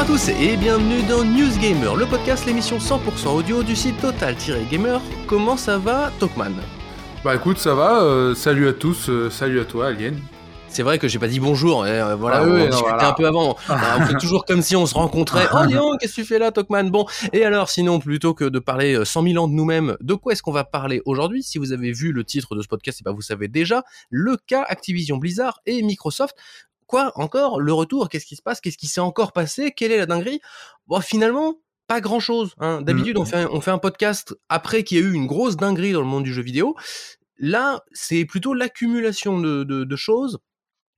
à tous et bienvenue dans News Gamer, le podcast, l'émission 100% audio du site Total-Gamer. Comment ça va, Tokman? Bah écoute, ça va. euh, salut à tous, euh, salut à toi, Alien. C'est vrai que j'ai pas dit bonjour, et, euh, voilà, Ah on oui, discutait voilà. un peu avant. On fait toujours comme si on se rencontrait. Oh Léon, qu'est-ce que tu fais là, Tokman? Bon, et alors sinon, plutôt que de parler euh, 100 000 ans de nous-mêmes, de quoi est-ce qu'on va parler aujourd'hui? Si vous avez vu le titre de ce podcast, et ben vous savez déjà, le cas Activision Blizzard et Microsoft. Quoi encore Le retour Qu'est-ce qui se passe Qu'est-ce qui s'est encore passé Quelle est la dinguerie? Bon, finalement, pas grand-chose. Hein. D'habitude, on, fait un, on fait un podcast après qu'il y a eu une grosse dinguerie dans le monde du jeu vidéo. Là, c'est plutôt l'accumulation de, de- de choses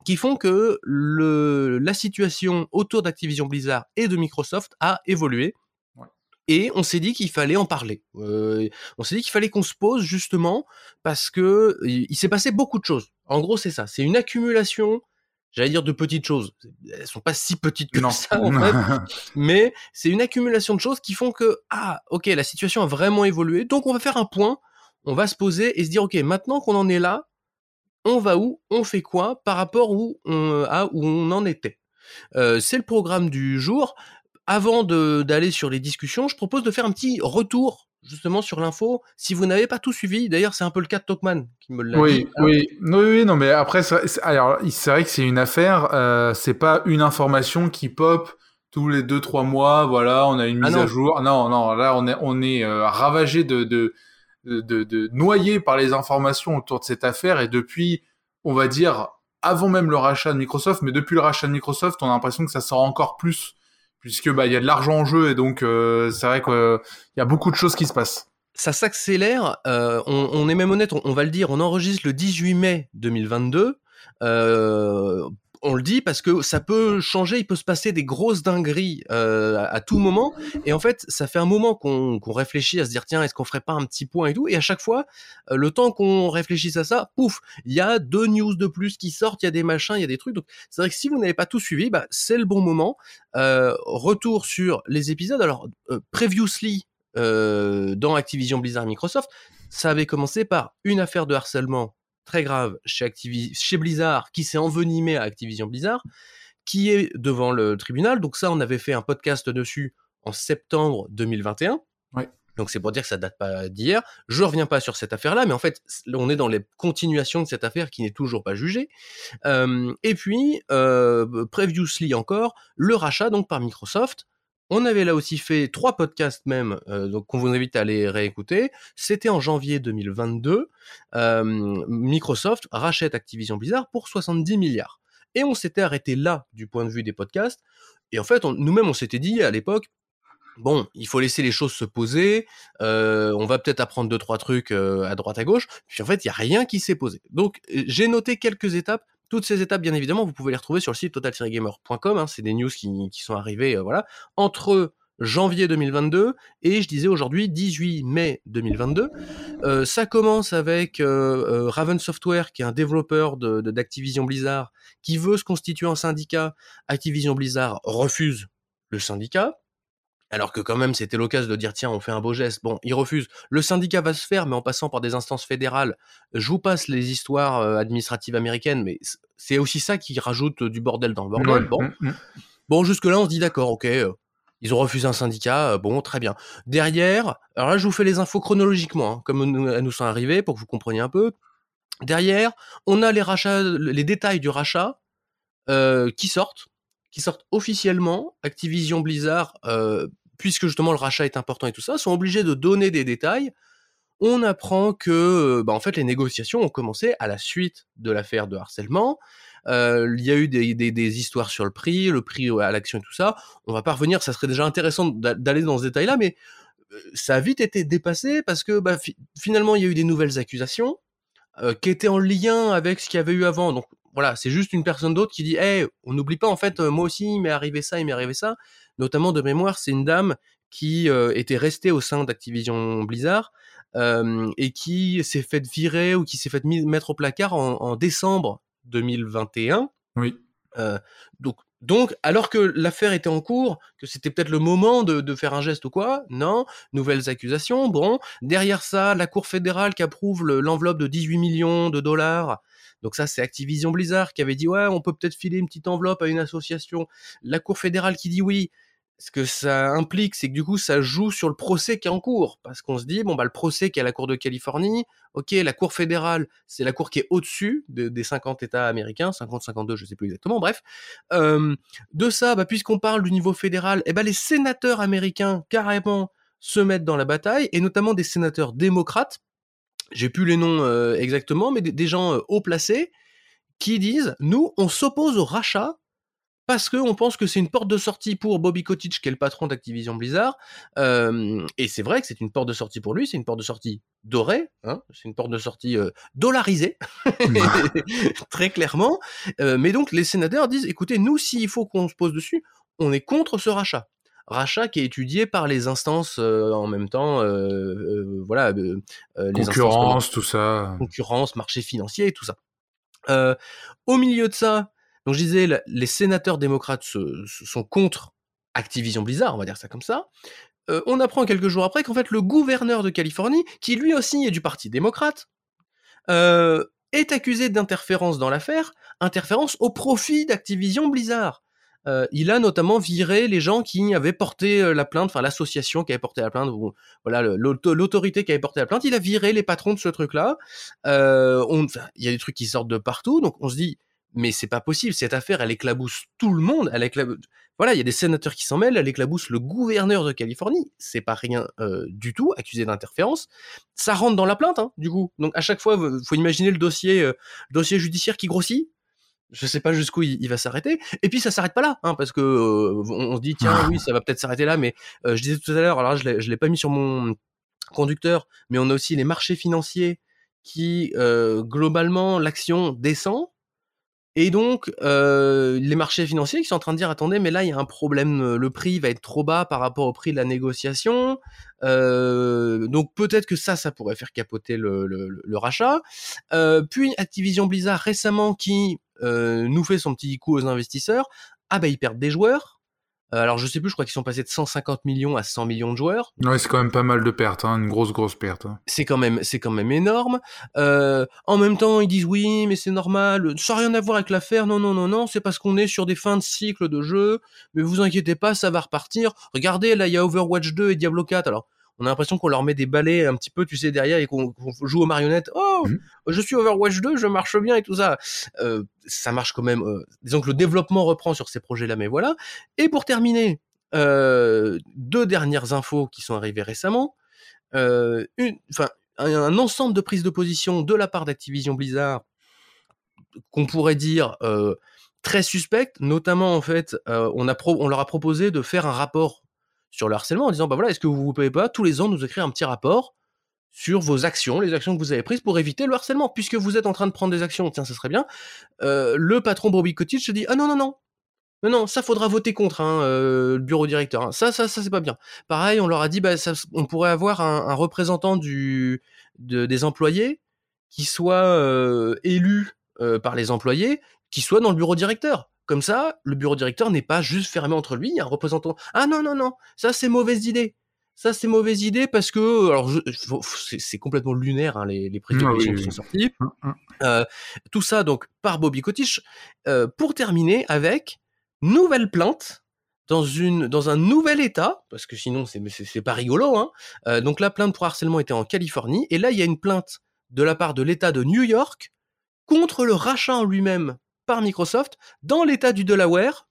qui font que le, la situation autour d'Activision Blizzard et de Microsoft a évolué. Ouais. Et on s'est dit qu'il fallait en parler. Euh, on s'est dit qu'il fallait qu'on se pose justement parce que il, il s'est passé beaucoup de choses. En gros, c'est ça. C'est une accumulation, j'allais dire de petites choses. Elles sont pas si petites que non. ça en fait. Mais c'est une accumulation de choses qui font que ah ok la situation a vraiment évolué. Donc on va faire un point. On va se poser et se dire ok maintenant qu'on en est là on va où? On fait quoi par rapport où on, à où on en était? Euh, c'est le programme du jour. Avant d'aller sur les discussions je propose de faire un petit retour justement sur l'info si vous n'avez pas tout suivi d'ailleurs c'est un peu le cas de Tokman qui me l'a oui, dit oui, oui, oui, non, mais après, c'est alors, c'est vrai que c'est une affaire, euh, c'est pas une information qui pop tous les deux, trois mois, voilà, on a une Ah mise à jour. Non, non, là, on est, on est euh, ravagé de, de, de, de, de- noyé par les informations autour de cette affaire. Et depuis, on va dire, avant même le rachat de Microsoft, mais depuis le rachat de Microsoft, on a l'impression que ça sort encore plus, puisque, bah, il y a de l'argent en jeu et donc, euh, c'est vrai qu'il y a beaucoup de choses qui se passent. ça s'accélère. euh, on, on est même honnête, on, on va le dire. On enregistre le 18 mai 2022. On le dit parce que ça peut changer, il peut se passer des grosses dingueries euh, à, tout moment. Et en fait, ça fait un moment qu'on réfléchit à se dire tiens, est-ce qu'on ferait pas un petit point et tout. Et à chaque fois, euh, le temps qu'on réfléchisse à ça, pouf, il y a deux news de plus qui sortent, il y a des machins, il y a des trucs. Donc c'est vrai que si vous n'avez pas tout suivi, bah, c'est le bon moment. Euh, retour sur les épisodes. Alors previously dans Activision Blizzard Microsoft, ça avait commencé par une affaire de harcèlement très grave chez, Activi- chez Blizzard qui s'est envenimée à Activision Blizzard, qui est devant le tribunal. Donc ça, on avait fait un podcast dessus en septembre 2021. Ouais. Donc c'est pour dire que ça date pas d'hier. Je reviens pas sur cette affaire-là, mais en fait, on est dans les continuations de cette affaire qui n'est toujours pas jugée. Euh, et puis, euh, previously encore, le rachat donc par Microsoft. On avait là aussi fait trois podcasts même, euh, donc qu'on vous invite à aller réécouter. C'était en janvier 2022. Euh, Microsoft rachète Activision Blizzard pour 70 milliards. Et on s'était arrêté là du point de vue des podcasts. Et en fait, nous-mêmes, on s'était dit à l'époque, bon, il faut laisser les choses se poser. euh, on va peut-être apprendre deux trois trucs à droite à gauche. Puis en fait, il y a rien qui s'est posé. Donc, j'ai noté quelques étapes. Toutes ces étapes, bien évidemment, vous pouvez les retrouver sur le site total-gamer.com. hein, c'est des news qui, qui sont arrivées, euh, voilà, entre janvier 2022 et je disais aujourd'hui 18 mai 2022. Euh, ça commence avec euh, euh, Raven Software, qui est un développeur de- de- d'Activision Blizzard, qui veut se constituer en syndicat. Activision Blizzard refuse le syndicat. Alors que quand même c'était l'occasion de dire tiens on fait un beau geste. Bon, il refuse. Le syndicat va se faire, mais en passant par des instances fédérales. Je vous passe les histoires euh, administratives américaines, mais c'est aussi ça qui rajoute euh, du bordel dans le bordel. Ouais. Bon, Mm, mm. Bon, jusque-là, on se dit d'accord, ok. euh, ils ont refusé un syndicat, bon, très bien. Derrière, alors là, je vous fais les infos chronologiquement, hein, comme nous- elles nous sont arrivées, pour que vous compreniez un peu. Derrière, on a les rachats, les détails du rachat euh, qui sortent, qui sortent officiellement. Activision Blizzard, euh, puisque justement le rachat est important et tout ça, sont obligés de donner des détails. On apprend que, euh, bah, en fait, les négociations ont commencé à la suite de l'affaire de harcèlement. Euh, il y a eu des, histoires sur le prix, le prix à l'action et tout ça. On va pas revenir, ça serait déjà intéressant d'a- d'aller dans ce détail-là, mais euh, ça a vite été dépassé parce que bah, fi- finalement il y a eu des nouvelles accusations qui étaient en lien avec ce qu'il y avait eu avant. Donc voilà, c'est juste une personne d'autre qui dit hey, on n'oublie pas en fait, moi aussi il m'est arrivé ça, il m'est arrivé ça. Notamment de mémoire, c'est une dame qui euh, était restée au sein d'Activision Blizzard euh, et qui s'est fait virer ou qui s'est fait mis- mettre au placard en, en décembre 2021. Oui. Euh, donc, donc, alors que l'affaire était en cours, que c'était peut-être le moment de, de faire un geste ou quoi, non, nouvelles accusations, bon, derrière ça, la Cour fédérale qui approuve le- l'enveloppe de 18 millions de dollars, donc ça c'est Activision Blizzard qui avait dit ouais, on peut peut-être filer une petite enveloppe à une association, la Cour fédérale qui dit oui, ce que ça implique, c'est que du coup, ça joue sur le procès qui est en cours. Parce qu'on se dit, bon, bah, le procès qui est à la Cour de Californie, ok, la Cour fédérale, c'est la Cour qui est au-dessus des 50 États américains, 50, 52, je sais plus exactement, bref. de ça, bah, puisqu'on parle du niveau fédéral, eh ben, les sénateurs américains, carrément, se mettent dans la bataille, et notamment des sénateurs démocrates. J'ai plus les noms exactement, mais des, des gens haut placés qui disent, nous, on s'oppose au rachat parce qu'on pense que c'est une porte de sortie pour Bobby Kotick, qui est le patron d'Activision Blizzard. et c'est vrai que c'est une porte de sortie pour lui, c'est une porte de sortie dorée, hein, c'est une porte de sortie dollarisée, très clairement. mais donc les sénateurs disent, écoutez, nous, s'il faut qu'on se pose dessus, on est contre ce rachat. Rachat qui est étudié par les instances en même temps, voilà, les concurrence, tout ça, concurrence, marché financier, tout ça. au milieu de ça, donc je disais, les sénateurs démocrates sont contre Activision Blizzard, on va dire ça comme ça. Euh, on apprend quelques jours après qu'en fait le gouverneur de Californie, qui lui aussi est du parti démocrate, euh, est accusé d'interférence dans l'affaire, interférence au profit d'Activision Blizzard. Euh, il a notamment viré les gens qui avaient porté la plainte, enfin l'association qui avait porté la plainte, voilà l'autorité qui avait porté la plainte. Il a viré les patrons de ce truc-là. il y a des trucs qui sortent de partout, donc on se dit mais c'est pas possible. Cette affaire, elle éclabousse tout le monde. Elle Voilà, il y a des sénateurs qui s'en mêlent. Elle éclabousse le gouverneur de Californie. C'est pas rien euh, du tout, accusé d'interférence. Ça rentre dans la plainte, hein, du coup. Donc à chaque fois, faut imaginer le dossier, euh, dossier judiciaire qui grossit. Je sais pas jusqu'où il, va s'arrêter. Et puis ça s'arrête pas là, hein, parce que euh, on, se dit tiens oui, ça va peut-être s'arrêter là, mais je disais tout à l'heure, alors je l'ai pas mis sur mon conducteur, mais on a aussi les marchés financiers qui globalement l'action descend et donc, euh, les marchés financiers qui sont en train de dire attendez, mais là il y a un problème, le prix va être trop bas par rapport au prix de la négociation. Euh, donc peut-être que ça, ça pourrait faire capoter le, le, rachat. Euh, puis Activision Blizzard récemment qui nous fait son petit coup aux investisseurs. Ah bah ils perdent des joueurs. Euh, alors je sais plus, je crois qu'ils sont passés de 150 millions à 100 millions de joueurs. Ouais, c'est quand même pas mal de pertes, hein, une grosse grosse perte. Hein. C'est quand même c'est quand même énorme. Euh, en même temps, ils disent oui, mais c'est normal, ça n'a rien à voir avec l'affaire. Non non non non, c'est parce qu'on est sur des fins de cycle de jeu. Mais vous inquiétez pas, ça va repartir. Regardez, là il y a Overwatch 2 et Diablo 4. Alors on a l'impression qu'on leur met des balais un petit peu, tu sais, derrière et qu'on joue aux marionnettes. Oh, mmh. je suis Overwatch 2, je marche bien et tout ça. Euh, ça marche quand même. Euh, disons que le développement reprend sur ces projets-là, mais voilà. Et pour terminer, euh, deux dernières infos qui sont arrivées récemment. une, enfin, un, ensemble de prises de position de la part d'Activision Blizzard qu'on pourrait dire très suspectes, notamment en fait, on, a on leur a proposé de faire un rapport sur le harcèlement en disant bah voilà, est-ce que vous ne pouvez pas tous les ans nous écrire un petit rapport sur vos actions, les actions que vous avez prises pour éviter le harcèlement, puisque vous êtes en train de prendre des actions, tiens, ça serait bien. Euh, le patron Bobby Kotick se dit ah non non non, non ça faudra voter contre hein, euh, le bureau directeur. Hein. Ça ça ça c'est pas bien. Pareil, on leur a dit bah on pourrait avoir un, représentant du des employés qui soit euh, élu par les employés, qui soit dans le bureau directeur. Comme ça, le bureau directeur n'est pas juste fermé entre lui, il y a un représentant. Ah non, non, non, ça c'est mauvaise idée. Ça c'est mauvaise idée parce que, alors c'est complètement lunaire hein, les, les ah qui sont sorties. Mmh, mmh. Euh, tout ça donc par Bobby Kotish. Euh, pour terminer avec nouvelle plainte dans une dans un nouvel État parce que sinon c'est c'est pas rigolo. Hein. Euh, donc la plainte pour harcèlement était en Californie et là il y a une plainte de la part de l'État de New York contre le rachat en lui-même par Microsoft dans l'état du Delaware.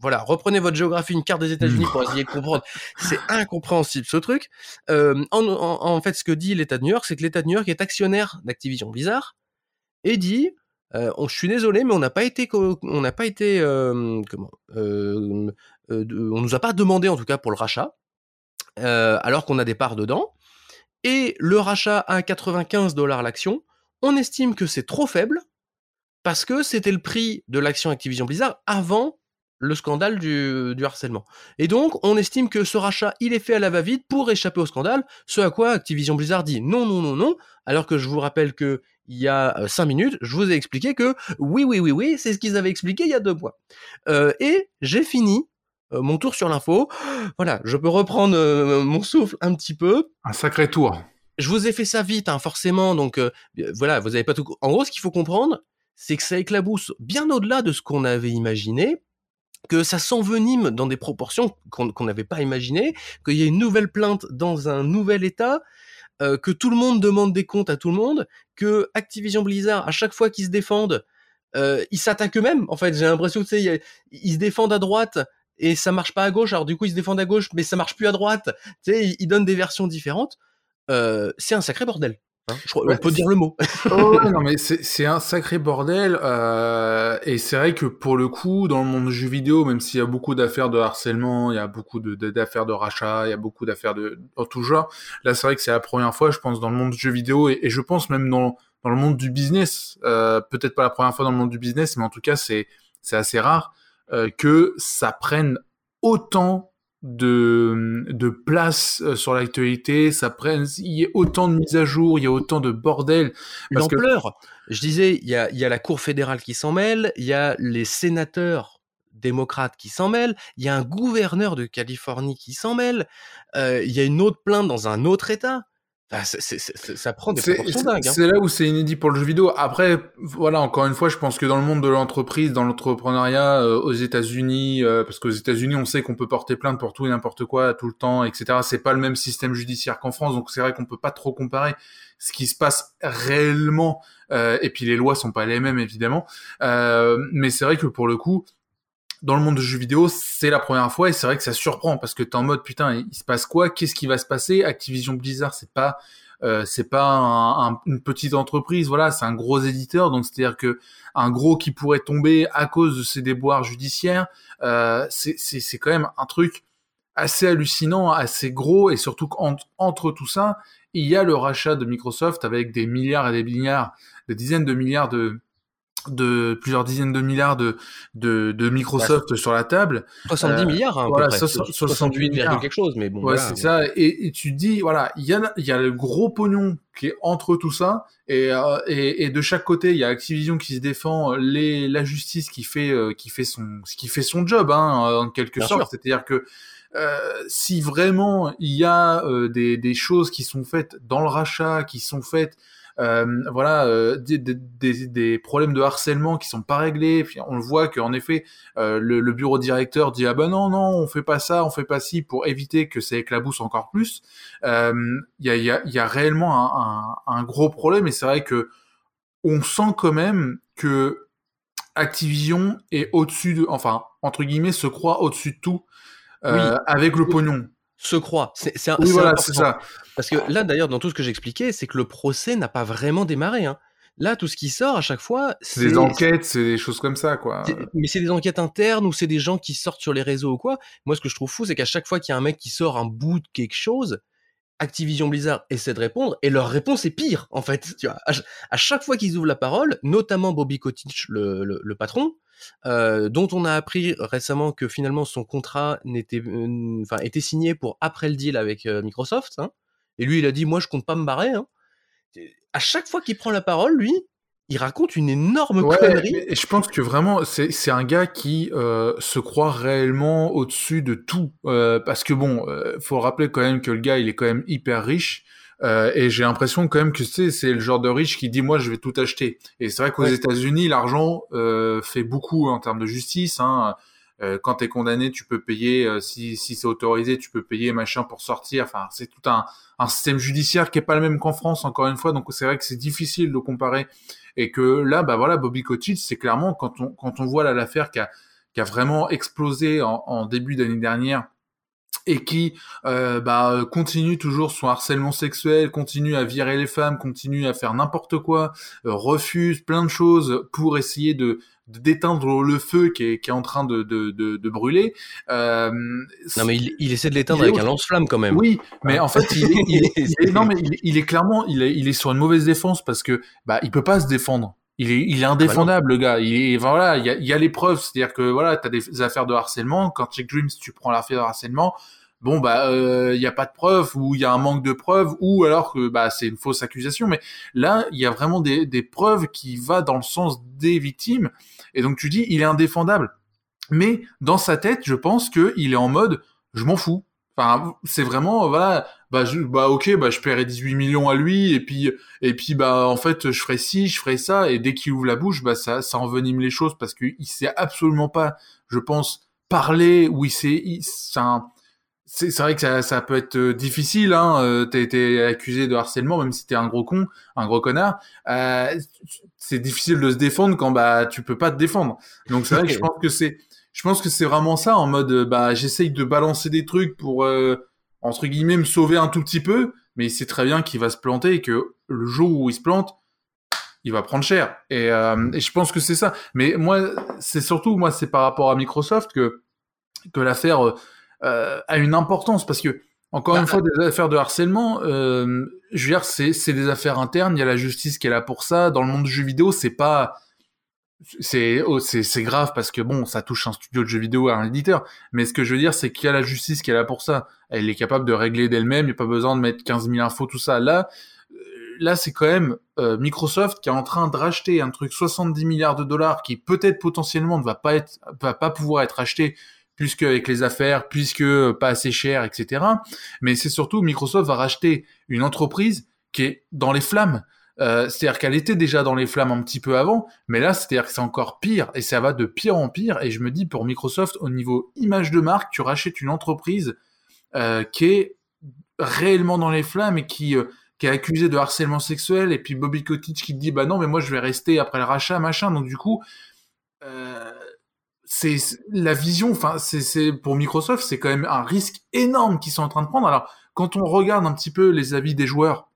Voilà, reprenez votre géographie, une carte des États-Unis pour essayer de comprendre. C'est incompréhensible ce truc. Euh, en, fait, ce que dit l'État de New York, c'est que l'État de New York est actionnaire d'Activision Blizzard et dit euh, je suis désolé, mais on n'a pas été, on n'a pas été, euh, comment, on nous a pas demandé en tout cas pour le rachat, alors qu'on a des parts dedans. Et le rachat à 95 dollars l'action, on estime que c'est trop faible parce que c'était le prix de l'action Activision Blizzard avant le scandale du, harcèlement. Et donc, on estime que ce rachat, il est fait à la va-vite pour échapper au scandale, ce à quoi Activision Blizzard dit non, non, non, non, alors que je vous rappelle que il y a euh, cinq minutes, je vous ai expliqué que oui, oui, oui, oui, c'est ce qu'ils avaient expliqué il y a deux mois. Euh, et j'ai fini euh, mon tour sur l'info. Voilà, je peux reprendre mon souffle un petit peu. Un sacré tour. Je vous ai fait ça vite, hein, forcément, donc voilà, vous avez pas tout. En gros, ce qu'il faut comprendre, c'est que ça éclabousse bien au-delà de ce qu'on avait imaginé. que ça s'envenime dans des proportions qu'on n'avait pas imaginées, qu'il y a une nouvelle plainte dans un nouvel État, euh, que tout le monde demande des comptes à tout le monde, que Activision Blizzard, à chaque fois qu'ils se défendent, euh, ils s'attaquent eux-mêmes. En fait, j'ai l'impression que ils se défendent à droite et ça marche pas à gauche. Alors du coup, ils se défendent à gauche, mais ça marche plus à droite. Tu sais, ils, donnent des versions différentes. Euh, c'est un sacré bordel. Hein, on peut dire le mot. oh, non, mais c'est un sacré bordel. Euh, et c'est vrai que pour le coup, dans le monde du jeu vidéo, même s'il y a beaucoup d'affaires de harcèlement, il y a beaucoup d'affaires de, rachat, il y a beaucoup d'affaires de en tout genre. Là, c'est vrai que c'est la première fois, je pense, dans le monde du jeu vidéo, et, je pense même dans, dans le monde du business, euh, peut-être pas la première fois dans le monde du business, mais en tout cas, c'est assez rare euh, que ça prenne autant de, de place euh, sur l'actualité, ça prenne, il y a autant de mises à jour, il y a autant de bordel. L'ampleur. Je disais, il y a, il y a la Cour fédérale qui s'en mêle, il y a les sénateurs démocrates qui s'en mêlent, il y a un gouverneur de Californie qui s'en mêle, euh, il y a une autre plainte dans un autre État. Ça prend des proportions dingues. Hein. C'est là où c'est inédit pour le jeu vidéo. Après, voilà, encore une fois, je pense que dans le monde de l'entreprise, dans l'entrepreneuriat, euh, aux États-Unis, euh, parce qu'aux États-Unis, on sait qu'on peut porter plainte pour tout et n'importe quoi, tout le temps, etc. C'est pas le même système judiciaire qu'en France, donc c'est vrai qu'on peut pas trop comparer ce qui se passe réellement. Euh, et puis les lois sont pas les mêmes, évidemment. mais c'est vrai que pour le coup, dans le monde du jeu vidéo, c'est la première fois et c'est vrai que ça surprend parce que t'es en mode putain, il se passe quoi? Qu'est-ce qui va se passer? Activision Blizzard, c'est pas euh, c'est pas une petite entreprise, voilà, c'est un gros éditeur, donc c'est-à-dire que un gros qui pourrait tomber à cause de ses déboires judiciaires, euh, c'est c'est quand même un truc assez hallucinant, assez gros. Et surtout qu'entre tout ça, il y a le rachat de Microsoft avec des milliards et des milliards, des dizaines de milliards de de plusieurs dizaines de milliards de, de, de Microsoft sur la table. 70 euh, milliards, hein, voilà, 68 milliards quelque chose, mais bon. Ouais, c'est ça. Et, et, tu dis, voilà, il y a, il y a le gros pognon qui est entre tout ça, et, euh, et, et, de chaque côté, il y a Activision qui se défend, les, la justice qui fait, euh, qui fait son, qui fait son job, hein, en quelque sorte. C'est-à-dire que euh, si vraiment il y a des, des choses qui sont faites dans le rachat, qui sont faites euh, voilà, euh, des, des, des, problèmes de harcèlement qui sont pas réglés. Puis on le voit qu'en effet, euh, le, le, bureau directeur dit ah ben non non, on fait pas ça, on fait pas ci pour éviter que ça éclabousse encore plus. Il y a, y, a, y, a, réellement un, un, un gros problème et c'est vrai que on sent quand même que Activision est au-dessus de, enfin entre guillemets, se croit au-dessus de tout euh, avec le pognon se croit. C'est oui, voilà, c'est ça. Parce que là, d'ailleurs, dans tout ce que j'expliquais, c'est que le procès n'a pas vraiment démarré. Hein. Là, tout ce qui sort à chaque fois, c'est des enquêtes, c'est des choses comme ça, quoi. Mais c'est des enquêtes internes ou c'est des gens qui sortent sur les réseaux ou quoi. Moi, ce que je trouve fou, c'est qu'à chaque fois qu'il y a un mec qui sort un bout de quelque chose, Activision Blizzard essaie de répondre et leur réponse est pire, en fait. Tu vois, à, chaque fois qu'ils ouvrent la parole, notamment Bobby Kotick, le, le patron, euh, dont on a appris récemment que finalement son contrat n'était, euh, enfin, était signé pour après le deal avec euh, Microsoft. Hein. Et lui, il a dit, moi, je compte pas me barrer. Hein. À chaque fois qu'il prend la parole, lui, il raconte une énorme connerie. Et je pense que vraiment, c'est un gars qui se croit réellement au-dessus de tout. parce que bon, faut rappeler quand même que le gars, il est quand même hyper riche. Euh, et j'ai l'impression quand même que c'est c'est le genre de riche qui dit moi je vais tout acheter. Et c'est vrai qu'aux États-Unis l'argent euh, fait beaucoup en termes de justice. Hein. Euh, quand t'es condamné, tu peux payer euh, si si c'est autorisé, tu peux payer machin pour sortir. Enfin c'est tout un un système judiciaire qui est pas le même qu'en France encore une fois. Donc c'est vrai que c'est difficile de comparer. Et que là bah voilà Bobby Kotick c'est clairement quand on quand on voit là l'affaire qui a qui a vraiment explosé en, en début d'année dernière et qui euh, bah, continue toujours son harcèlement sexuel, continue à virer les femmes, continue à faire n'importe quoi, euh, refuse plein de choses pour essayer de d'éteindre le feu qui est, qui est en train de, de, de, de brûler. Euh, non mais il, il essaie de l'éteindre avec un lance-flamme quand même. Oui, mais en fait il est, il est, non mais il, est clairement il est, il est sur une mauvaise défense parce que bah il peut pas se défendre. Il est, il est indéfendable, le gars. Il est, voilà, il y a, il y a les preuves. C'est-à-dire que voilà, t'as des affaires de harcèlement. Quand Check Dreams, tu prends l'affaire de harcèlement, bon bah il euh, y a pas de preuves ou il y a un manque de preuves ou alors que bah c'est une fausse accusation mais là il y a vraiment des, des preuves qui va dans le sens des victimes et donc tu dis il est indéfendable mais dans sa tête je pense que il est en mode je m'en fous enfin c'est vraiment voilà bah je, bah ok bah je paierai 18 millions à lui et puis et puis bah en fait je ferai ci je ferai ça et dès qu'il ouvre la bouche bah ça ça envenime les choses parce qu'il sait absolument pas je pense parler, où il s'est, c'est vrai que ça, ça, peut être euh, difficile. Hein, euh, t'as été accusé de harcèlement, même si t'es un gros con, un gros connard. Euh, c'est difficile de se défendre quand bah tu peux pas te défendre. Donc c'est vrai que je pense que c'est, je pense que c'est vraiment ça en mode bah j'essaye de balancer des trucs pour euh, entre guillemets me sauver un tout petit peu, mais il sait très bien qu'il va se planter et que le jour où il se plante, il va prendre cher. Et, euh, et je pense que c'est ça. Mais moi, c'est surtout moi, c'est par rapport à Microsoft que que l'affaire euh, a une importance parce que encore une bah, fois, des affaires de harcèlement, euh, je veux dire, c'est, c'est des affaires internes. Il y a la justice qui est là pour ça. Dans le monde du jeu vidéo, c'est pas, c'est, oh, c'est, c'est grave parce que bon, ça touche un studio de jeux vidéo à un éditeur. Mais ce que je veux dire, c'est qu'il y a la justice qui est là pour ça. Elle est capable de régler d'elle-même. Il n'y a pas besoin de mettre 15 000 infos, tout ça. Là, euh, là, c'est quand même euh, Microsoft qui est en train de racheter un truc 70 milliards de dollars qui peut-être potentiellement ne va pas être, va pas pouvoir être acheté puisque avec les affaires, puisque pas assez cher, etc. Mais c'est surtout Microsoft va racheter une entreprise qui est dans les flammes. Euh, c'est-à-dire qu'elle était déjà dans les flammes un petit peu avant, mais là, c'est-à-dire que c'est encore pire, et ça va de pire en pire. Et je me dis, pour Microsoft, au niveau image de marque, tu rachètes une entreprise euh, qui est réellement dans les flammes et qui, euh, qui est accusée de harcèlement sexuel, et puis Bobby Kotick qui te dit, bah non, mais moi je vais rester après le rachat, machin. Donc du coup, c'est la vision, enfin, c'est pour Microsoft, c'est quand même un risque énorme qu'ils sont en train de prendre. Alors, quand on regarde un petit peu les avis des joueurs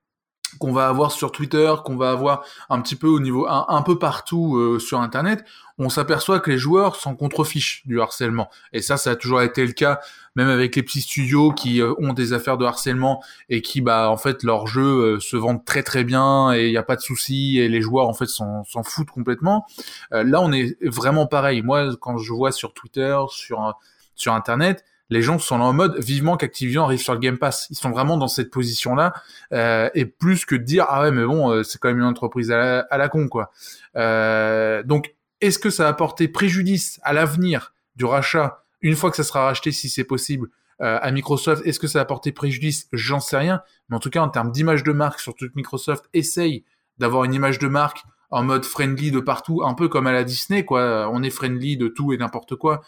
qu'on va avoir sur Twitter, qu'on va avoir un petit peu au niveau un, peu partout euh, sur Internet, on s'aperçoit que les joueurs s'en contrefichent du harcèlement. Et ça, ça a toujours été le cas, même avec les petits studios qui euh, ont des affaires de harcèlement et qui, bah, en fait, leurs jeux euh, se vendent très très bien et il n'y a pas de souci et les joueurs, en fait, s'en foutent complètement. Là, on est vraiment pareil. Moi, quand je vois sur Twitter, sur sur Internet, les gens sont en mode vivement qu'Activision arrive sur le Game Pass. Ils sont vraiment dans cette position-là euh, et plus que de dire ah ouais mais bon c'est quand même une entreprise à la, con quoi. Euh, donc est-ce que ça va apporter préjudice à l'avenir du rachat, une fois que ça sera racheté, si c'est possible, euh, à Microsoft? Est-ce que ça va apporter préjudice? J'en sais rien. Mais en tout cas, en termes d'image de marque, surtout que Microsoft essaye d'avoir une image de marque en mode friendly de partout, un peu comme à la Disney, quoi. On est friendly de tout et n'importe quoi.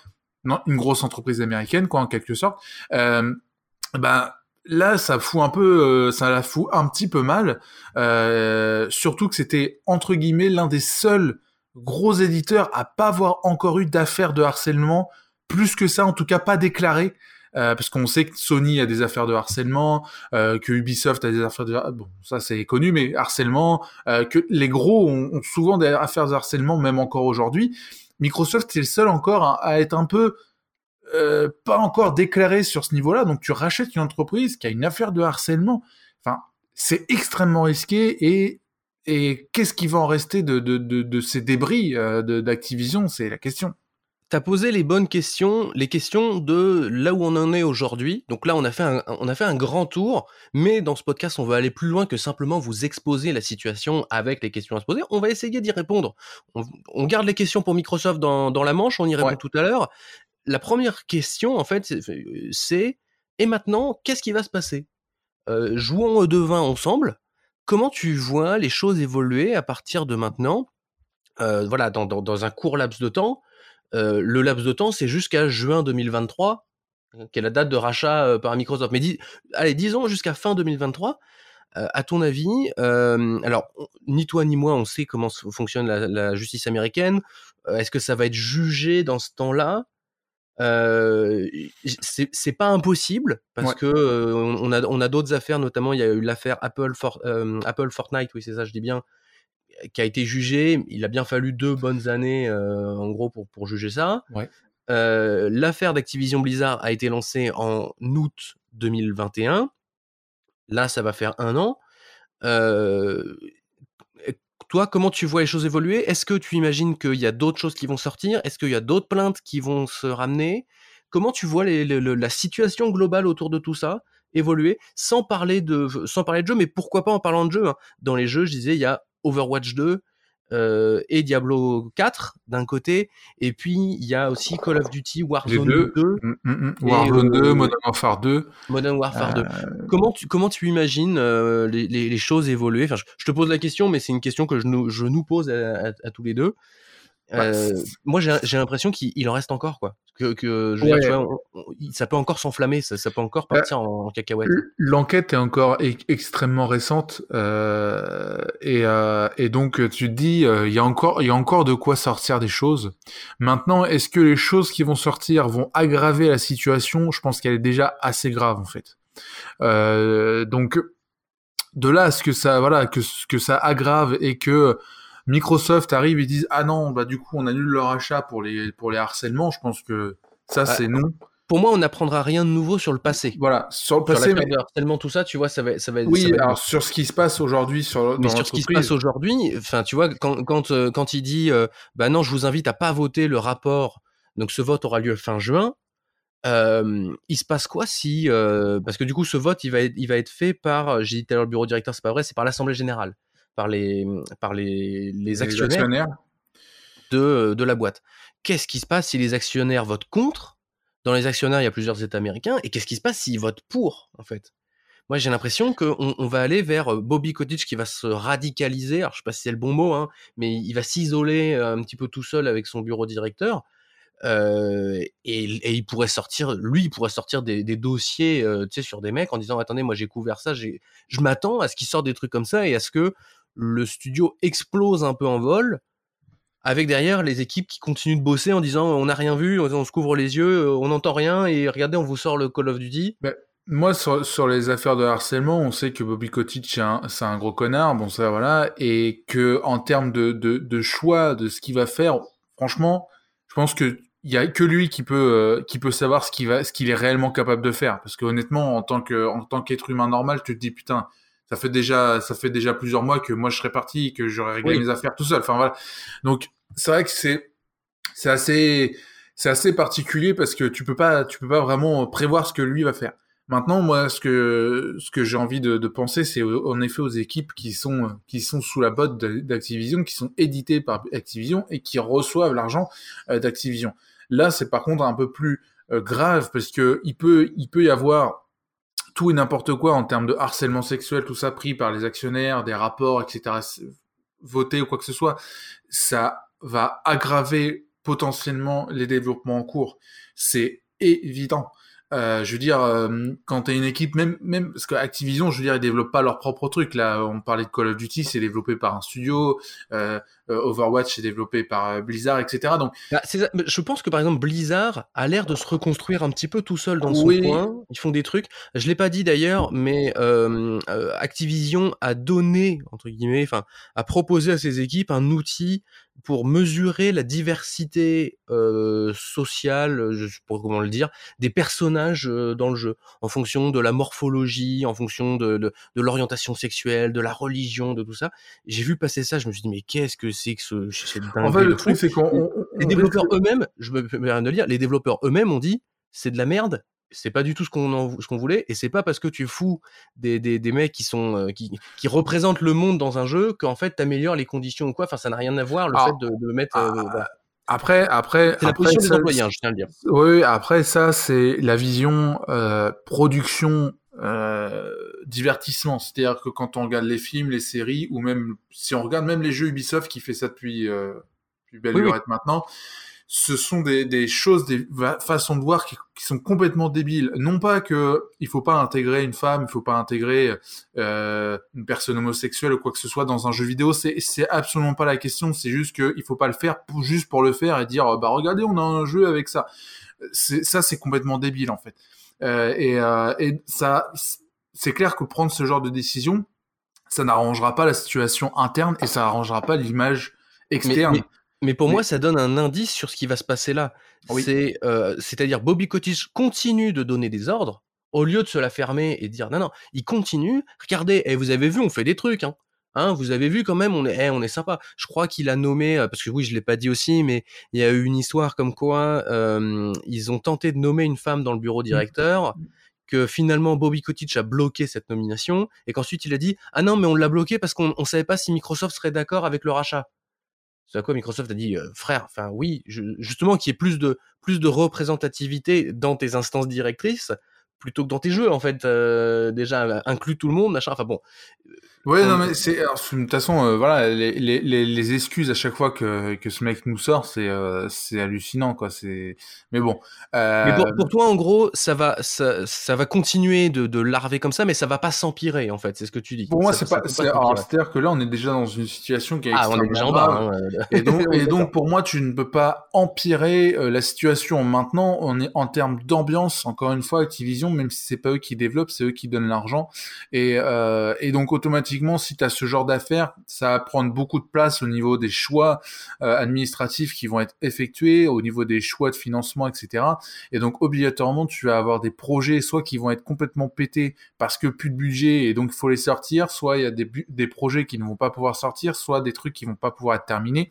Une grosse entreprise américaine, quoi, en quelque sorte. Euh, ben, là, ça fout un peu, euh, ça la fout un petit peu mal. Euh, surtout que c'était entre guillemets l'un des seuls gros éditeurs à pas avoir encore eu d'affaires de harcèlement, plus que ça, en tout cas pas déclaré Euh, parce qu'on sait que Sony a des affaires de harcèlement, euh, que Ubisoft a des affaires de bon ça c'est connu mais harcèlement, euh, que les gros ont, souvent des affaires de harcèlement même encore aujourd'hui. Microsoft c'est le seul encore à, être un peu euh, pas encore déclaré sur ce niveau-là, donc tu rachètes une entreprise qui a une affaire de harcèlement. Enfin c'est extrêmement risqué et et qu'est-ce qui va en rester de, de, de, de ces débris euh, d'Activision? C'est la question. Tu as posé les bonnes questions, les questions de là où on en est aujourd'hui. Donc là, on a, fait un, on a fait un grand tour, mais dans ce podcast, on va aller plus loin que simplement vous exposer la situation avec les questions à se poser. On va essayer d'y répondre. On, on, garde les questions pour Microsoft dans, dans la manche, on y répond ouais. tout à l'heure. La première question, en fait, c'est et maintenant, qu'est-ce qui va se passer? Euh, Jouons au devin ensemble comment tu vois les choses évoluer à partir de maintenant? Euh, Voilà, dans, dans, dans, un court laps de temps. Euh, le laps de temps, c'est jusqu'à juin 2023, hein, qui est la date de rachat par Microsoft. Mais dis, allez, disons jusqu'à fin 2023. Euh, à ton avis, euh, alors ni toi ni moi, on sait comment fonctionne la, la justice américaine. Est-ce que ça va être jugé dans ce temps-là? C'est pas impossible parce ouais. que on a on a d'autres affaires notamment il y a eu l'affaire Apple for, Apple Fortnite oui c'est ça je dis bien qui a été jugé il a bien fallu deux bonnes années euh, en gros pour pour juger ça. Ouais. Euh, l'affaire d'Activision Blizzard a été lancée en août 2021 là ça va faire un an. Toi, comment tu vois les choses évoluer? Est-ce que tu imagines qu'il y a d'autres choses qui vont sortir? Est-ce qu'il y a d'autres plaintes qui vont se ramener? Comment tu vois les, les, la situation globale autour de tout ça évoluer? Sans parler de sans parler de jeu mais pourquoi pas en parlant de jeu hein. Dans les jeux je disais il y a Overwatch 2 euh, et Diablo 4 d'un côté, et puis il y a aussi Call of Duty Warzone 2, 2 mm, mm, Warzone euh, 2, Modern Warfare 2, Modern Warfare euh... 2. Comment tu comment tu imagines euh, les, les, les, choses évoluer? Enfin, je, je, te pose la question, mais c'est une question que je nous je nous pose à, à, à tous les deux. Bah, Euh, moi, j'ai l'impression qu'il il en reste encore, quoi. Que, que je veux Ouais. dire, tu vois, on- on- il- ça peut encore s'enflammer, ça, ça peut encore Bah, partir en, en cacahuète. L'enquête est encore e- extrêmement récente euh, et, euh, et donc tu te dis euh, il y a encore il y a encore de quoi sortir des choses. Maintenant, est-ce que les choses qui vont sortir vont aggraver la situation? Je pense qu'elle est déjà assez grave en fait. Euh, donc de là à ce que ça voilà que que ça aggrave et que Microsoft arrive et disent ah non bah du coup on annule leur achat pour les pour les harcèlements. Je pense que ça Bah, c'est non. Pour moi, on n'apprendra rien de nouveau sur le passé. Voilà sur le Sur passé. l'affaire mais- de harcèlement, tout ça, tu vois, ça va, ça va, ça Oui, être- alors sur ce qui se passe aujourd'hui sur mais sur ce qui se passe aujourd'hui, enfin, tu vois, quand, quand, euh, quand il dit, euh, bah non, je vous invite à pas voter le rapport, donc ce vote aura lieu fin juin, euh, il se passe quoi si, parce que du coup, ce vote, il va être, il va être fait par, j'ai dit tout à l'heure le bureau directeur, c'est pas vrai, c'est par l'Assemblée générale, par les, par les, les les actionnaires de, de la boîte. Qu'est-ce qui se passe si les actionnaires votent contre? Dans les actionnaires, il y a plusieurs États américains. Et qu'est-ce qui se passe s'ils votent pour, en fait? Moi, j'ai l'impression qu'on on va aller vers euh, Bobby Kotick qui va se radicaliser. Alors, je sais pas si c'est le bon mot, hein, mais il va s'isoler euh, un petit peu tout seul avec son bureau directeur. Euh, et, et il pourrait sortir, lui, il pourrait sortir des, des dossiers, euh, tu sais, sur des mecs en disant attendez, moi j'ai couvert ça, je m'attends à ce qu'il sorte des trucs comme ça et à ce que le studio explose un peu en vol, avec derrière les équipes qui continuent de bosser en disant on n'a rien vu, on se couvre les yeux, euh, on n'entend rien et regardez, on vous sort le Call of Duty. Moi, sur, les affaires de harcèlement, on sait que Bobby Kotick, c'est un, gros connard, bon ça voilà, et que en termes de, choix de ce qu'il va faire, franchement, je pense que il y a que lui qui peut euh, savoir ce qu'il est réellement capable de faire, parce que honnêtement, en tant qu'être humain normal, tu te dis putain, ça fait déjà ça fait déjà plusieurs mois que moi je serais parti, que j'aurais réglé Oui. mes affaires tout seul. Enfin voilà, donc c'est vrai que c'est c'est assez c'est assez particulier parce que tu peux pas tu peux pas vraiment prévoir ce que lui va faire. Maintenant, moi, ce que ce que j'ai envie de, de penser, c'est en effet aux équipes qui sont qui sont sous la botte d'Activision, qui sont éditées par Activision et qui reçoivent l'argent euh, d'Activision. Là, c'est par contre un peu plus euh, grave parce que il peut il peut y avoir tout et n'importe quoi en termes de harcèlement sexuel, tout ça pris par les actionnaires, des rapports, etc. c'est- Voté ou quoi que ce soit, ça va aggraver potentiellement les développements en cours. C'est évident. Euh, je veux dire, euh, quand t'as une équipe, même, même parce que Activision, je veux dire, ils développent pas leur propre truc. Là, on parlait de Call of Duty, c'est développé par un studio. Euh, Overwatch, c'est développé par euh, Blizzard, etc. Donc, Bah, Je pense que par exemple Blizzard a l'air de se reconstruire un petit peu tout seul dans son Oui. coin. Ils font des trucs. Je l'ai pas dit d'ailleurs, mais euh, euh, Activision a donné entre guillemets, enfin, a proposé à ses équipes un outil pour mesurer la diversité euh, sociale, je sais pas comment le dire, des personnages euh, dans le jeu, en fonction de la morphologie, en fonction de, de, de l'orientation sexuelle, de la religion, de tout ça. J'ai vu passer ça, je me suis dit mais qu'est-ce que c'est que ce, cette en fait, le truc, c'est qu'on on- les on développeurs eux-mêmes, je me permets de le dire, les développeurs eux-mêmes ont dit c'est de la merde, c'est pas du tout ce qu'on en- ce qu'on voulait, et c'est pas parce que tu fous des, des, des mecs qui sont euh, qui, qui représentent le monde dans un jeu qu'en fait t'améliores les conditions ou quoi. Enfin, ça n'a rien à voir le Ah. fait de, de mettre. euh, Ah, voilà. Après, après, C'est la après, position des ça- employés, hein, je tiens à le dire. Oui, après ça, c'est la vision euh, production euh, divertissement. C'est-à-dire que quand on regarde les films, les séries, ou même si on regarde même les jeux Ubisoft qui fait ça depuis, euh, depuis belle Oui, maintenant, ce sont des, des choses, des façons de voir qui, qui sont complètement débiles. Non pas que il faut pas intégrer une femme, il faut pas intégrer euh, une personne homosexuelle ou quoi que ce soit dans un jeu vidéo. C'est c'est absolument pas la question. C'est juste que il faut pas le faire pour, juste pour le faire et dire bah regardez on a un jeu avec ça. Ça c'est complètement débile en fait. Euh, et, euh, et ça c'est clair que prendre ce genre de décision, ça n'arrangera pas la situation interne et ça n'arrangera pas l'image externe. mais, mais pour Mais- moi, ça donne un indice sur ce qui va se passer là. Oui. C'est, euh, c'est-à-dire Bobby Kotick continue de donner des ordres au lieu de se la fermer et de dire non non, il continue. Regardez, et vous avez vu, on fait des trucs. Hein. Hein, vous avez vu quand même, on est, eh, on est sympa. Je crois qu'il a nommé, euh, parce que oui, je l'ai pas dit aussi, mais il y a eu une histoire comme quoi euh, ils ont tenté de nommer une femme dans le bureau directeur, que finalement Bobby Kotick a bloqué cette nomination, et qu'ensuite il a dit ah non mais on l'a bloqué parce qu'on on savait pas si Microsoft serait d'accord avec le rachat. C'est à quoi Microsoft a dit euh, frère, enfin oui, justement qu'il y ait plus de plus de représentativité dans tes instances directrices plutôt que dans tes jeux en fait. euh, déjà inclut tout le monde, machin. Enfin bon, Ouais, non, mais c'est, de toute façon, euh, voilà, les, les, les, excuses à chaque fois que, que ce mec nous sort, c'est, euh, c'est hallucinant, quoi. C'est, mais bon. Euh... Mais pour, pour, toi, en gros, ça va, ça, ça va continuer de, de larver comme ça, mais ça va pas s'empirer, en fait. C'est ce que tu dis. Pour moi, c'est pas, c'est-à-dire que là, on est déjà dans une situation qui est ah, on est déjà en bas. Hein, et donc, et donc, pour moi, tu ne peux pas empirer euh, la situation maintenant. On est en termes d'ambiance, encore une fois, Activision, même si c'est pas eux qui développent, c'est eux qui donnent l'argent. Et, euh, donc, automatiquement, si tu as ce genre d'affaires, ça va prendre beaucoup de place au niveau des choix euh, administratifs qui vont être effectués, au niveau des choix de financement, etc. Et donc, obligatoirement, tu vas avoir des projets, soit qui vont être complètement pétés parce que plus de budget et donc il faut les sortir, soit il y a des, projets qui ne vont pas pouvoir sortir, soit des trucs qui vont pas pouvoir être terminés.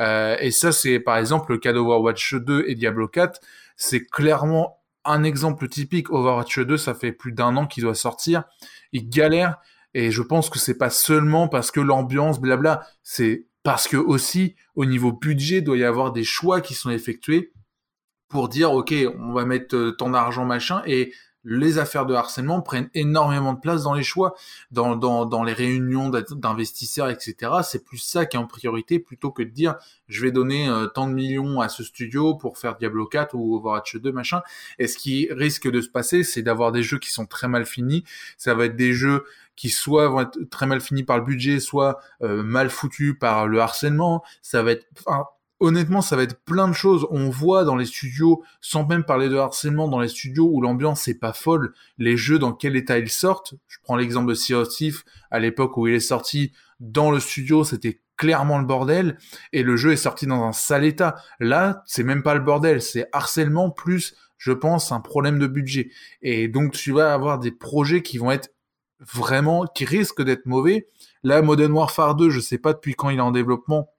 Euh, et ça, c'est par exemple le cas d'Overwatch 2 et Diablo 4. C'est clairement un exemple typique. Overwatch 2, ça fait plus d'un an qu'il doit sortir. Il galère et je pense que c'est pas seulement parce que l'ambiance, blabla, c'est parce que aussi au niveau budget, doit y avoir des choix qui sont effectués pour dire ok, on va mettre euh, tant d'argent machin et les affaires de harcèlement prennent énormément de place dans les choix, dans, dans, dans les réunions d'investisseurs, etc. C'est plus ça qui est en priorité plutôt que de dire je vais donner euh, tant de millions à ce studio pour faire Diablo 4 ou Overwatch 2, machin. Et ce qui risque de se passer, c'est d'avoir des jeux qui sont très mal finis. Ça va être des jeux qui soit vont être très mal finis par le budget, soit euh, mal foutus par le harcèlement. Ça va être, honnêtement, ça va être plein de choses. On voit dans les studios, sans même parler de harcèlement, dans les studios où l'ambiance est pas folle, les jeux dans quel état ils sortent. Je prends l'exemple de Sea of Thief, à l'époque où il est sorti dans le studio, c'était clairement le bordel, et le jeu est sorti dans un sale état. Là, c'est même pas le bordel, c'est harcèlement plus, je pense, un problème de budget. Et donc, tu vas avoir des projets qui vont être vraiment, qui risquent d'être mauvais. Là, Modern Warfare 2, je sais pas depuis quand il est en développement,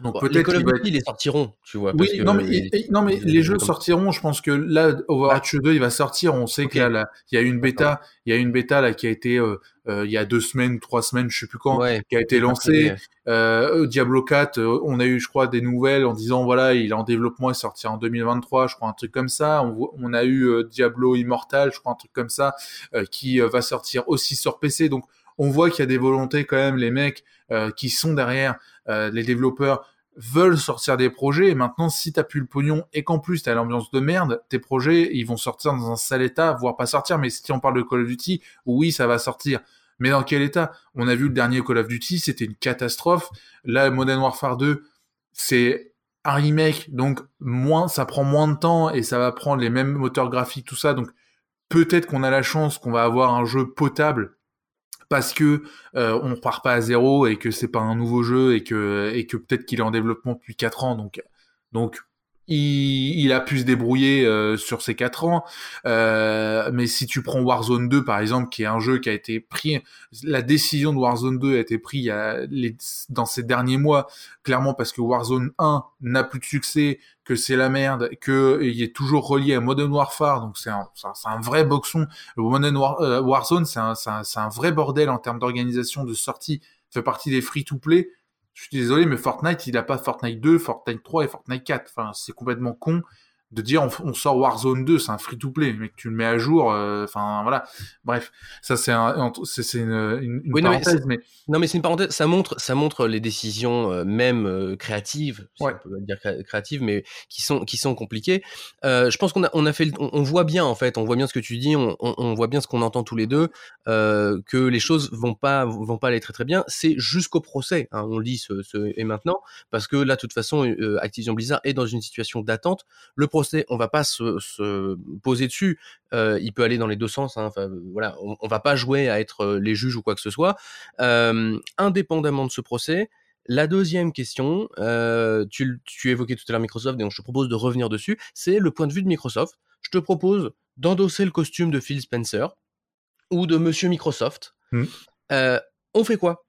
donc peut-être les les sortiront, tu vois. Oui, non, mais, non, mais les jeux sortiront. Je pense que là, Overwatch 2, il va sortir. On sait qu'il y a une bêta, il y a une bêta là qui a été euh, euh, il y a deux semaines, trois semaines, je sais plus quand, qui a été lancée. Euh, Diablo 4, euh, on a eu, je crois, des nouvelles en disant voilà, il est en développement, il sortira en 2023, je crois un truc comme ça. On, on a eu Diablo Immortal, je crois un truc comme ça, qui va sortir aussi sur PC. Donc on voit qu'il y a des volontés quand même, les mecs qui sont derrière euh, les développeurs veulent sortir des projets et maintenant si t'as plus le pognon et qu'en plus t'as l'ambiance de merde, tes projets ils vont sortir dans un sale état, voire pas sortir. Mais si on parle de Call of Duty, oui ça va sortir. Mais dans quel état? On a vu le dernier Call of Duty, c'était une catastrophe. Là, Modern Warfare 2, c'est un remake, donc moins, ça prend moins de temps et ça va prendre les mêmes moteurs graphiques, tout ça. Donc peut-être qu'on a la chance qu'on va avoir un jeu potable parce que euh, on repart pas à zéro et que c'est pas un nouveau jeu et que et que peut-être qu'il est en développement depuis quatre ans donc donc il, a pu se débrouiller euh, sur ces quatre ans. Euh, mais si tu prends Warzone 2 par exemple, qui est un jeu qui a été pris, la décision de Warzone 2 a été prise dans ces derniers mois, clairement parce que Warzone 1 n'a plus de succès, que c'est la merde, qu'il est toujours relié à Modern Warfare, donc c'est un, un, vrai boxon. Modern euh, Warzone, c'est un, un vrai bordel en termes d'organisation, de sortie, fait partie des free-to-play je suis désolé, mais Fortnite, il a pas Fortnite 2, Fortnite 3 et Fortnite 4. Enfin, c'est complètement con de dire on, sort Warzone 2, c'est un free-to-play, mais que tu le mets à jour, euh, enfin voilà. Bref, ça c'est un, c'est une, une, parenthèse, mais, non mais c'est une parenthèse. Ça montre, ça montre les décisions euh, même euh, créatives, si on peut dire créatives, mais qui sont qui sont compliquées. je pense qu'on a on a fait, on, voit bien en fait, on voit bien ce que tu dis, on, on voit bien ce qu'on entend tous les deux, que les choses vont pas vont pas aller très très bien. C'est jusqu'au procès, hein, on le dit ce, ce, et maintenant, parce que là de toute façon, Activision Blizzard est dans une situation d'attente. Le procès, on va pas se, poser dessus. Euh, il peut aller dans les deux sens. Hein. voilà, on, va pas jouer à être euh, les juges ou quoi que ce soit. Euh, indépendamment de ce procès, la deuxième question, tu, tu, évoquais tout à l'heure Microsoft, donc je te propose de revenir dessus. C'est le point de vue de Microsoft. Je te propose d'endosser le costume de Phil Spencer ou de Monsieur Microsoft. Mmh. on fait quoi?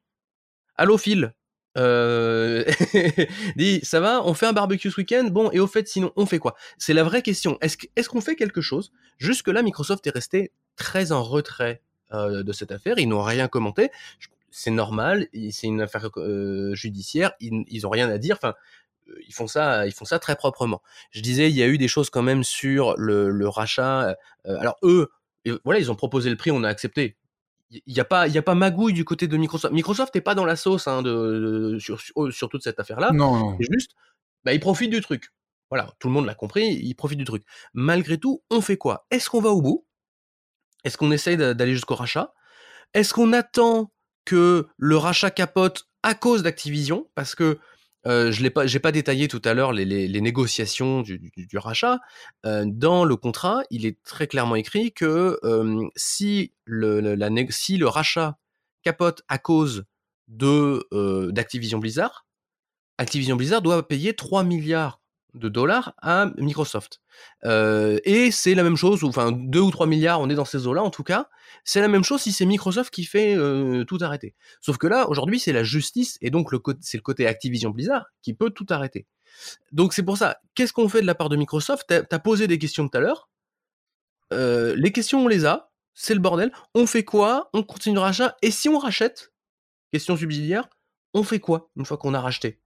Allô Phil, euh... dit ça va, on fait un barbecue ce week-end, bon et au fait sinon on fait quoi? C'est la vraie question. Est-ce qu'on fait quelque chose? Jusque là Microsoft est resté très en retrait euh, de cette affaire, ils n'ont rien commenté. C'est normal, c'est une affaire euh, judiciaire, ils, ils ont rien à dire. Enfin, euh, ils font ça, ils font ça très proprement. Je disais, il y a eu des choses quand même sur le, le rachat. alors eux, voilà, ils ont proposé le prix, on a accepté il n'y a pas, il y a pas magouille du côté de Microsoft. Microsoft n'est pas dans la sauce hein, de, sur, sur, toute cette affaire-là. Non. C'est juste, bah, il profite du truc. Voilà, tout le monde l'a compris, il profite du truc. Malgré tout, on fait quoi? Est-ce qu'on va au bout? Est-ce qu'on essaye d'aller jusqu'au rachat? Est-ce qu'on attend que le rachat capote à cause d'Activision? Parce que euh, je n'ai pas, détaillé tout à l'heure les, négociations du, rachat. Euh, dans le contrat, il est très clairement écrit que euh, si, le, rachat capote à cause d'Activision Blizzard, Activision Blizzard doit payer 3 milliards de dollars à Microsoft. Euh, et c'est la même chose, enfin 2 ou 3 milliards, on est dans ces eaux-là en tout cas, c'est la même chose si c'est Microsoft qui fait euh, tout arrêter. Sauf que là, aujourd'hui, c'est la justice, et donc c'est le côté Activision Blizzard qui peut tout arrêter. Donc c'est pour ça, qu'est-ce qu'on fait de la part de Microsoft? T'as as posé des questions tout à l'heure, euh, les questions on les a, c'est le bordel, on fait quoi? On continue le rachat, et si on rachète, question subsidiaire, on fait quoi une fois qu'on a racheté?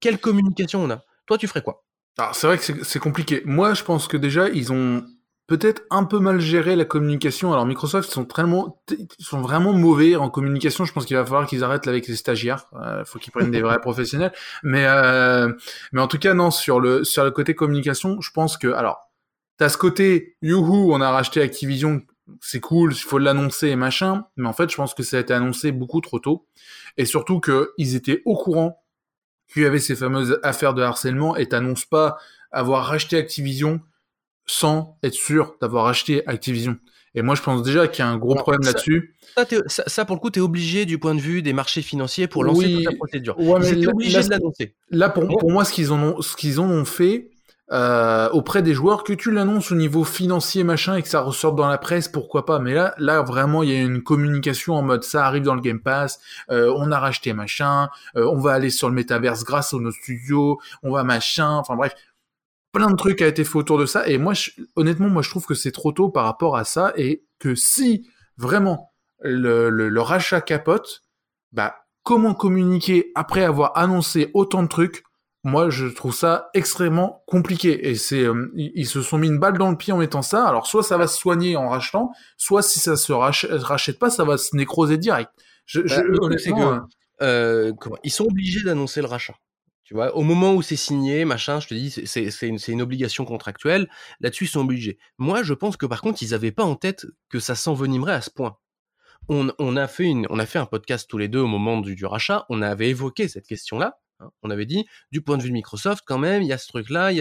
Quelle communication on a? Toi tu ferais quoi? Alors c'est vrai que c'est compliqué. Moi, je pense que déjà, ils ont peut-être un peu mal géré la communication. Alors Microsoft, ils sont, tellement, ils sont vraiment mauvais en communication. Je pense qu'il va falloir qu'ils arrêtent avec les stagiaires. Il euh, faut qu'ils prennent des vrais professionnels. Mais, euh, mais en tout cas, non, sur le, sur le côté communication, je pense que... Alors, t'as ce côté, youhou, on a racheté Activision, c'est cool, il faut l'annoncer et machin. Mais en fait, je pense que ça a été annoncé beaucoup trop tôt. Et surtout qu'ils étaient au courant qu'il y avait ces fameuses affaires de harcèlement et t'annonces pas avoir racheté Activision sans être sûr d'avoir acheté Activision. Et moi, je pense déjà qu'il y a un gros problème là-dessus. Ça, pour le coup, tu es obligé du point de vue des marchés financiers pour lancer toute la procédure. Ouais, Ils obligé de l'annoncer. Là, pour, pour moi, ce qu'ils ont, ce qu'ils ont fait, euh, auprès des joueurs, que tu l'annonces au niveau financier machin et que ça ressorte dans la presse, pourquoi pas. Mais là, là vraiment, il y a une communication en mode ça arrive dans le Game Pass, euh, on a racheté machin, euh, on va aller sur le métaverse grâce à nos studios, on va machin, enfin bref, plein de trucs a été fait autour de ça. Et moi, honnêtement, moi je trouve que c'est trop tôt par rapport à ça et que si vraiment le, le, le rachat capote, bah comment communiquer après avoir annoncé autant de trucs moi je trouve ça extrêmement compliqué. Et c'est euh, ils, se sont mis une balle dans le pied en mettant ça. Alors soit ça va se soigner en rachetant soit si ça se rachète pas ça va se nécroser direct. Je, bah, que, euh, ils sont obligés d'annoncer le rachat. Tu vois au moment où c'est signé machin je te dis c'est une, une obligation contractuelle. Là-dessus ils sont obligés. Moi je pense que par contre ils avaient pas en tête que ça s'envenimerait à ce point. On, on, a fait une, on a fait un podcast tous les deux au moment du, du rachat. On avait évoqué cette question là Hein. On avait dit, du point de vue de Microsoft, quand même, il y a ce truc-là,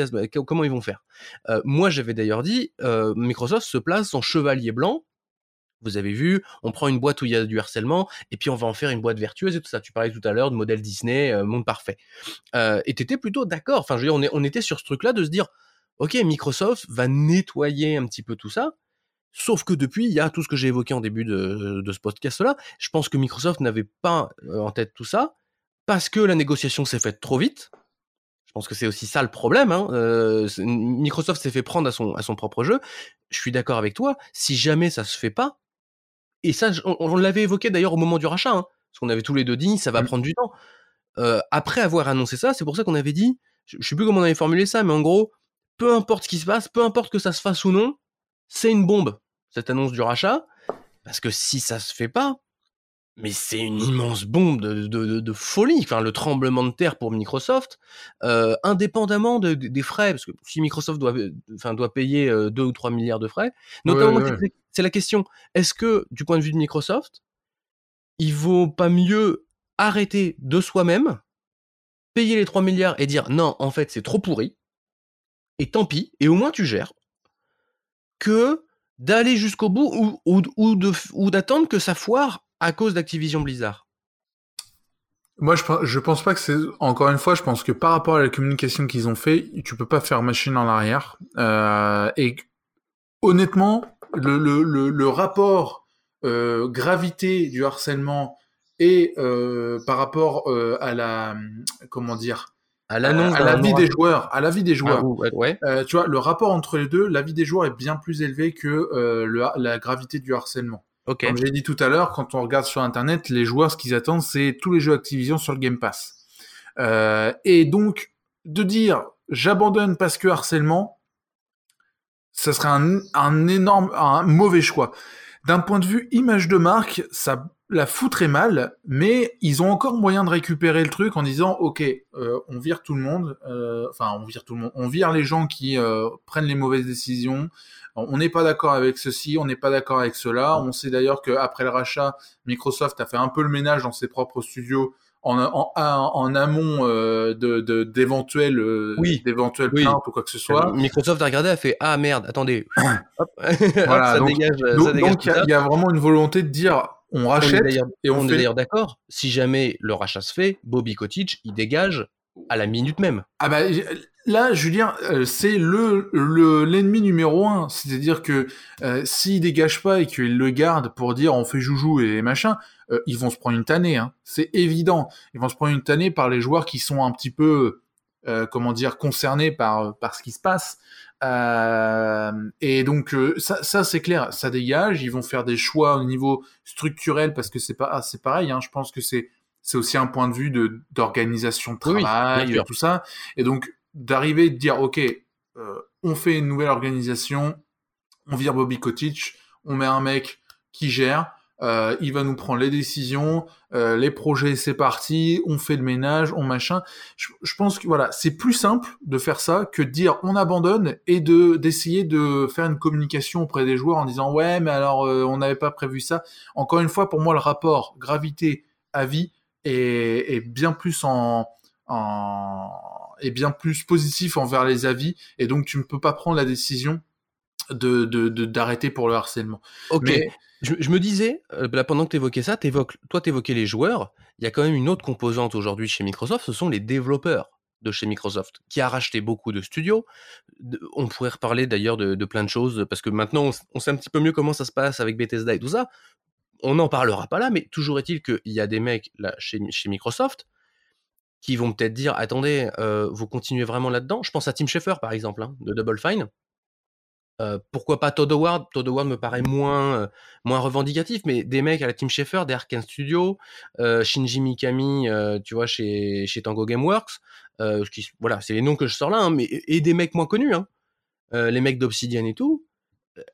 comment ils vont faire. Euh, moi, j'avais d'ailleurs dit, euh, Microsoft se place en chevalier blanc. Vous avez vu, on prend une boîte où il y a du harcèlement, et puis on va en faire une boîte vertueuse et tout ça. Tu parlais tout à l'heure de modèle Disney, euh, monde parfait. et t'étais plutôt d'accord. Enfin, je veux dire, on, était sur ce truc-là de se dire, ok, Microsoft va nettoyer un petit peu tout ça. Sauf que depuis, il y a tout ce que j'ai évoqué en début de, de ce podcast-là. Je pense que Microsoft n'avait pas en tête tout ça parce que la négociation s'est faite trop vite. Je pense que c'est aussi ça le problème. Hein. Euh, Microsoft s'est fait prendre à son, à son propre jeu. Je suis d'accord avec toi. Si jamais ça se fait pas, et ça, on, l'avait évoqué d'ailleurs au moment du rachat, hein, parce qu'on avait tous les deux dit, ça va mmh. prendre du temps. Euh, après avoir annoncé ça, c'est pour ça qu'on avait dit, je, je sais plus comment on avait formulé ça, mais en gros, peu importe ce qui se passe, peu importe que ça se fasse ou non, c'est une bombe cette annonce du rachat, parce que si ça se fait pas, mais c'est une immense bombe de, de, de, folie, enfin le tremblement de terre pour Microsoft, euh, indépendamment de, des frais, parce que si Microsoft doit, enfin doit payer 2 euh, ou 3 milliards de frais, notamment c'est la question, est-ce que du point de vue de Microsoft, il vaut pas mieux arrêter de soi-même, payer les 3 milliards et dire non, en fait c'est trop pourri, et tant pis, et au moins tu gères, que d'aller jusqu'au bout ou, ou, ou, ou d'attendre que ça foire à cause d'Activision Blizzard moi, je, je pense pas que c'est. Encore une fois, je pense que par rapport à la communication qu'ils ont fait, tu peux pas faire machine en arrière. Euh, et honnêtement, le, le, le, rapport euh, gravité du harcèlement et euh, par rapport à la comment dire à l'annonce à, la vie des joueurs, à la vie des joueurs. Ah, ouais. Euh, tu vois, le rapport entre les deux, la vie des joueurs est bien plus élevé que euh, le, la gravité du harcèlement. Comme j'ai dit tout à l'heure, quand on regarde sur Internet, les joueurs, ce qu'ils attendent, c'est tous les jeux Activision sur le Game Pass. Euh, et donc, de dire j'abandonne parce que harcèlement, ça serait un, un énorme, un mauvais choix. d'un point de vue image de marque, ça la foutrait mal, mais ils ont encore moyen de récupérer le truc en disant ok, euh, on vire tout le monde, euh, enfin on vire tout le monde, on vire les gens qui euh, prennent les mauvaises décisions. On n'est pas d'accord avec ceci, on n'est pas d'accord avec cela. On sait d'ailleurs qu'après le rachat, Microsoft a fait un peu le ménage dans ses propres studios en, en, en amont euh, de d'éventuels euh, Oui. d'éventuels Oui. plaintes ou quoi que ce soit. Microsoft a regardé, a fait ah merde, attendez, Hop. Voilà, ça donc- dégage, ça dégage donc, y, il y a vraiment une volonté de dire on rachète et on, on est d'ailleurs d'accord. Si jamais le rachat se fait, Bobby Kotick, il dégage à la minute même. Ah bah là, Julien, euh, c'est le le l'ennemi numéro un. C'est-à-dire que euh, s'il dégage pas et qu'il le garde pour dire on fait joujou et machin, euh, ils vont se prendre une tannée. Hein. C'est évident. Ils vont se prendre une tannée par les joueurs qui sont un petit peu, euh, comment dire, concernés par par ce qui se passe. Euh, et donc euh, ça, ça c'est clair, ça dégage. Ils vont faire des choix au niveau structurel parce que c'est pas, ah, c'est pareil. Hein, je pense que c'est c'est aussi un point de vue de d'organisation de Oui, oui, travail sûr. tout ça. Et donc d'arriver de dire ok, euh, on fait une nouvelle organisation, on vire Bobby Kotick, on met un mec qui gère. Euh, il va nous prendre les décisions, euh, les projets, c'est parti, on fait le ménage, on machin. Je, pense que voilà, c'est plus simple de faire ça que de dire on abandonne et de d'essayer de faire une communication auprès des joueurs en disant ouais mais alors euh, on n'avait pas prévu ça. Encore une fois, pour moi le rapport gravité avis bien plus en est bien plus positif envers les avis et donc tu ne peux pas prendre la décision de d'arrêter pour le harcèlement. Ok. Mais Je, je me disais, euh, là, pendant que tu évoquais ça, t'évoques- toi tu évoquais les joueurs, il y a quand même une autre composante aujourd'hui chez Microsoft, ce sont les développeurs de chez Microsoft, qui a racheté beaucoup de studios. On pourrait reparler d'ailleurs de, de plein de choses, parce que maintenant on, sait un petit peu mieux comment ça se passe avec Bethesda et tout ça. On n'en parlera pas là, mais toujours est-il qu'il y a des mecs là chez, chez Microsoft qui vont peut-être dire attendez, euh, vous continuez vraiment là-dedans Je pense à Tim Schafer par exemple, hein, de Double Fine. Pourquoi pas Todd Howard? Todd Howard me paraît moins, moins revendicatif, mais des mecs à la Team Schafer, des euh, Shinji Mikami, tu vois, chez, chez Tango Gameworks, qui, voilà, c'est les noms que je sors là, hein, mais, et des mecs moins connus, hein, les mecs d'Obsidian et tout.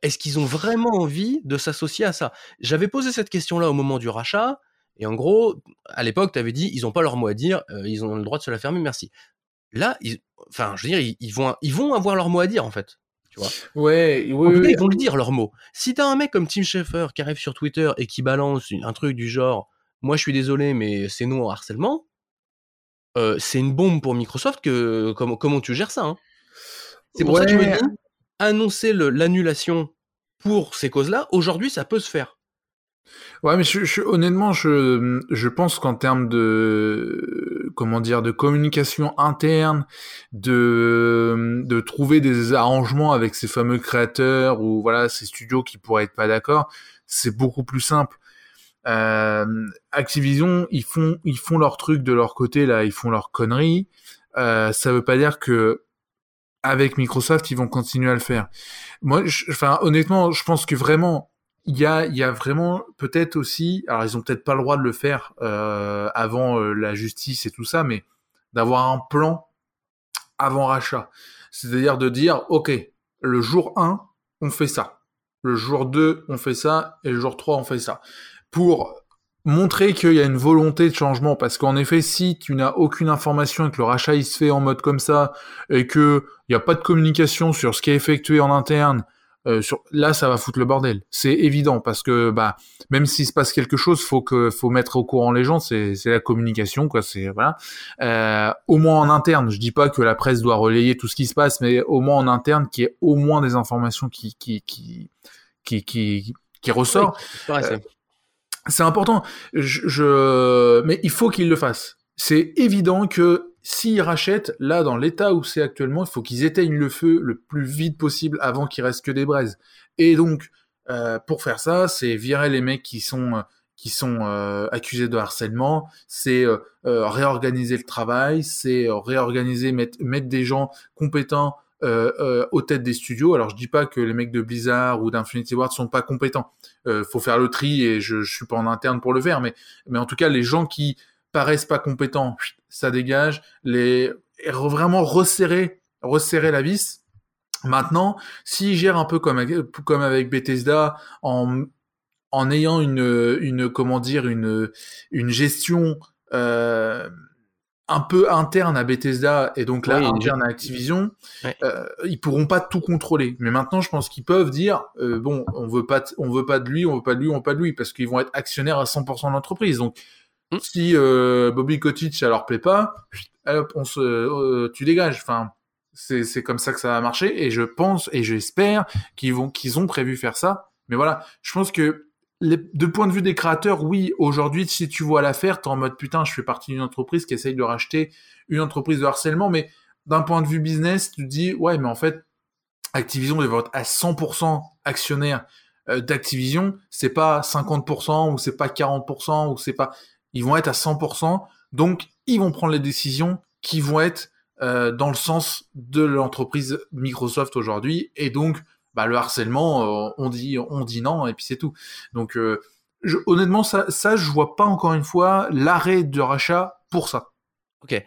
Est-ce qu'ils ont vraiment envie de s'associer à ça? J'avais posé cette question-là au moment du rachat, et en gros, à l'époque, tu avais dit, ils ont pas leur mot à dire, ils ont le droit de se la fermer, merci. Là, enfin, je veux dire, ils vont, ils vont avoir leur mot à dire, en fait. Tu vois ouais, oui, en tout cas, oui, ils vont le dire leur mot. Si t'as un mec comme Tim Schafer qui arrive sur Twitter et qui balance un truc du genre Moi je suis désolé, mais c'est nous en harcèlement, euh, c'est une bombe pour Microsoft que comment, comment tu gères ça hein C'est pour ça que je me dis annoncer l'annulation pour ces causes-là, aujourd'hui ça peut se faire. Ouais, mais je, je- honnêtement, je, je pense qu'en termes de comment dire de communication interne, de de trouver des arrangements avec ces fameux créateurs ou voilà ces studios qui pourraient être pas d'accord, c'est beaucoup plus simple. Euh, Activision, ils font ils font leur truc de leur côté là, ils font leur conneries. Euh, ça veut pas dire que avec Microsoft, ils vont continuer à le faire. Moi, enfin, honnêtement, je pense que vraiment, il y a, vraiment peut-être aussi, alors ils ont peut-être pas le droit de le faire euh, avant euh, la justice et tout ça, mais d'avoir un plan avant rachat. C'est-à-dire de dire, ok, le jour 1, on fait ça. Le jour 2, on fait ça. Et le jour 3, on fait ça. Pour montrer qu'il y a une volonté de changement. Parce qu'en effet, si tu n'as aucune information et que le rachat il se fait en mode comme ça, et que il n'y a pas de communication sur ce qui est effectué en interne, euh, sur... là, ça va foutre le bordel. C'est évident parce que bah même s'il se passe quelque chose, faut que faut mettre au courant les gens. C'est c'est la communication quoi. C'est voilà. Euh, au moins en interne. Je dis pas que la presse doit relayer tout ce qui se passe, mais au moins en interne, qu'il y ait au moins des informations qui qui qui qui qui, qui ressort. Oui, c'est important. Je, je... Mais il faut qu'ils le fassent. C'est évident que s'ils rachètent, là, dans l'état où c'est actuellement, il faut qu'ils éteignent le feu le plus vite possible avant qu'il reste que des braises. Et donc, euh, pour faire ça, c'est virer les mecs qui sont euh, qui sont euh, accusés de harcèlement, c'est euh, euh, réorganiser le travail, c'est euh, réorganiser, mettre, mettre des gens compétents aux têtes des studios. Alors je dis pas que les mecs de Blizzard ou d'Infinity Ward sont pas compétents. Faut faire le tri et je, je suis pas en interne pour le faire, mais mais en tout cas les gens qui paraissent pas compétents, ça dégage. Les et vraiment resserrer resserrer la vis. Maintenant, s'ils gèrent un peu comme avec, comme avec Bethesda en en ayant une, une comment dire, une, une gestion euh, un peu interne à Bethesda et donc là interne à Activision, euh, ils pourront pas tout contrôler. Mais maintenant, je pense qu'ils peuvent dire euh, bon, on veut pas, on veut pas de lui, on veut pas de lui, on veut pas de lui parce qu'ils vont être actionnaires à 100% de l'entreprise. Donc hmm. si euh, Bobby Kotick ça leur plaît pas, on se, euh, tu dégages. Enfin, c'est comme ça que ça va marcher et je pense et j'espère qu'ils vont qu'ils ont prévu faire ça. Mais voilà, je pense que de point de vue des créateurs, oui, aujourd'hui, si tu vois l'affaire, t'es en mode putain, je fais partie d'une entreprise qui essaye de racheter une entreprise de harcèlement, mais d'un point de vue business, tu te dis, ouais, mais en fait, Activision va être à 100% actionnaire euh, d'Activision, c'est pas 50% ou c'est pas 40% ou c'est pas, ils vont être à 100%, donc ils vont prendre les décisions qui vont être euh, dans le sens de l'entreprise Microsoft aujourd'hui, et donc bah, le harcèlement, euh, on dit on dit non et puis c'est tout. Donc euh, honnêtement, ça, ça, je vois pas encore une fois l'arrêt de rachat pour ça. Ok.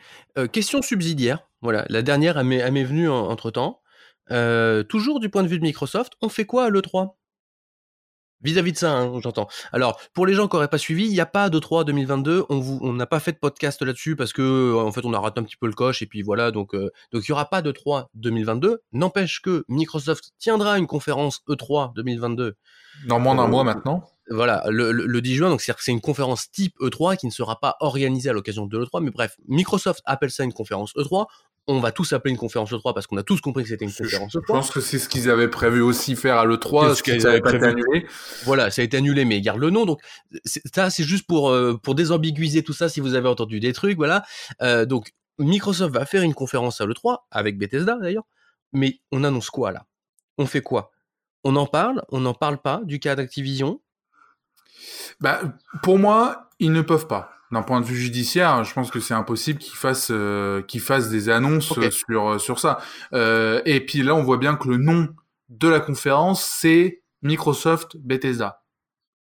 Question subsidiaire. Voilà, la dernière, elle m'est venue entre temps. toujours du point de vue de Microsoft, on fait quoi à l'E3 Vis-à-vis de ça, hein, j'entends. Alors, pour les gens qui n'auraient pas suivi, il n'y a pas de 3 2022. On vous, on n'a pas fait de podcast là-dessus parce que, euh, en fait, on a raté un petit peu le coche et puis voilà. Donc, euh, donc il y aura pas de 3 2022. N'empêche que Microsoft tiendra une conférence E3 2022. Dans moins d'un euh, mois maintenant. Voilà, le, le, 10 juin, donc c'est c'est une conférence type E3 qui ne sera pas organisée à l'occasion de l'E3, mais bref, Microsoft appelle ça une conférence E3 on va tous appeler une conférence E3 parce qu'on a tous compris que c'était une conférence E3. Je pense que c'est ce qu'ils avaient prévu aussi faire à l'E3, ce qu'ils avaient pas été annulé. Voilà, ça a été annulé, mais ils gardent le nom. Donc ça, c'est juste pour euh, pour désambiguiser tout ça. Si vous avez entendu des trucs, voilà. Euh, donc Microsoft va faire une conférence à l'E3 avec Bethesda d'ailleurs. Mais on annonce quoi là? On fait quoi? On en parle? On n'en parle pas du cas d'Activision? Bah pour moi, ils ne peuvent pas d'un point de vue judiciaire, je pense que c'est impossible qu'ils fassent euh, qu'ils fassent des annonces sur euh, sur ça. Euh, et puis là, on voit bien que le nom de la conférence c'est Microsoft Bethesda.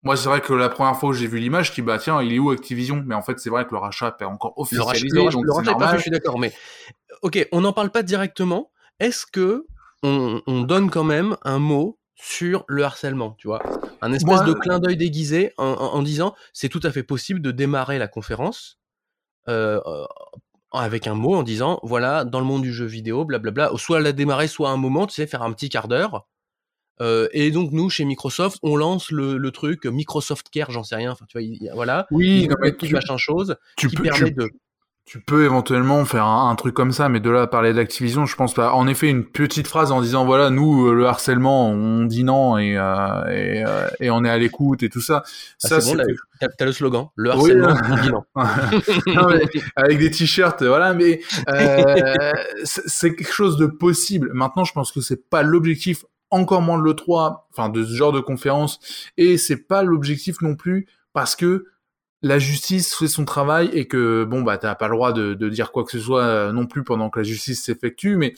Moi, c'est vrai que la première fois où j'ai vu l'image, je dis bah tiens, il est où Activision? Mais en fait, c'est vrai que le rachat est encore officialisé, le rachat, donc le rachat, je suis d'accord. Mais ok, on n'en parle pas directement. Est-ce que on, on donne quand même un mot sur le harcèlement, tu vois? Un espèce de clin d'œil déguisé en, disant c'est tout à fait possible de démarrer la conférence euh, avec un mot en disant voilà dans le monde du jeu vidéo blablabla soit la démarrer soit un moment tu sais faire un petit quart d'heure. Euh, et donc nous chez Microsoft on lance le, truc Microsoft Care j'en sais rien enfin tu vois voilà oui non, mais tu, machin chose qui permet de tu peux éventuellement faire un, truc comme ça, mais de là à parler d'Activision, je pense pas. En effet, une petite phrase en disant voilà, nous euh, le harcèlement, on dit non et euh, et, euh, et, on est à l'écoute et tout ça. Ah, ça c'est bon, t'as le slogan, le harcèlement, on dit non. non avec des t-shirts, voilà. Mais euh, c'est quelque chose de possible. Maintenant, je pense que c'est pas l'objectif, encore moins de le 3, enfin de ce genre de conférence, et c'est pas l'objectif non plus parce que la justice fait son travail et que bon bah t'as pas le droit de, de, dire quoi que ce soit euh, non plus pendant que la justice s'effectue, mais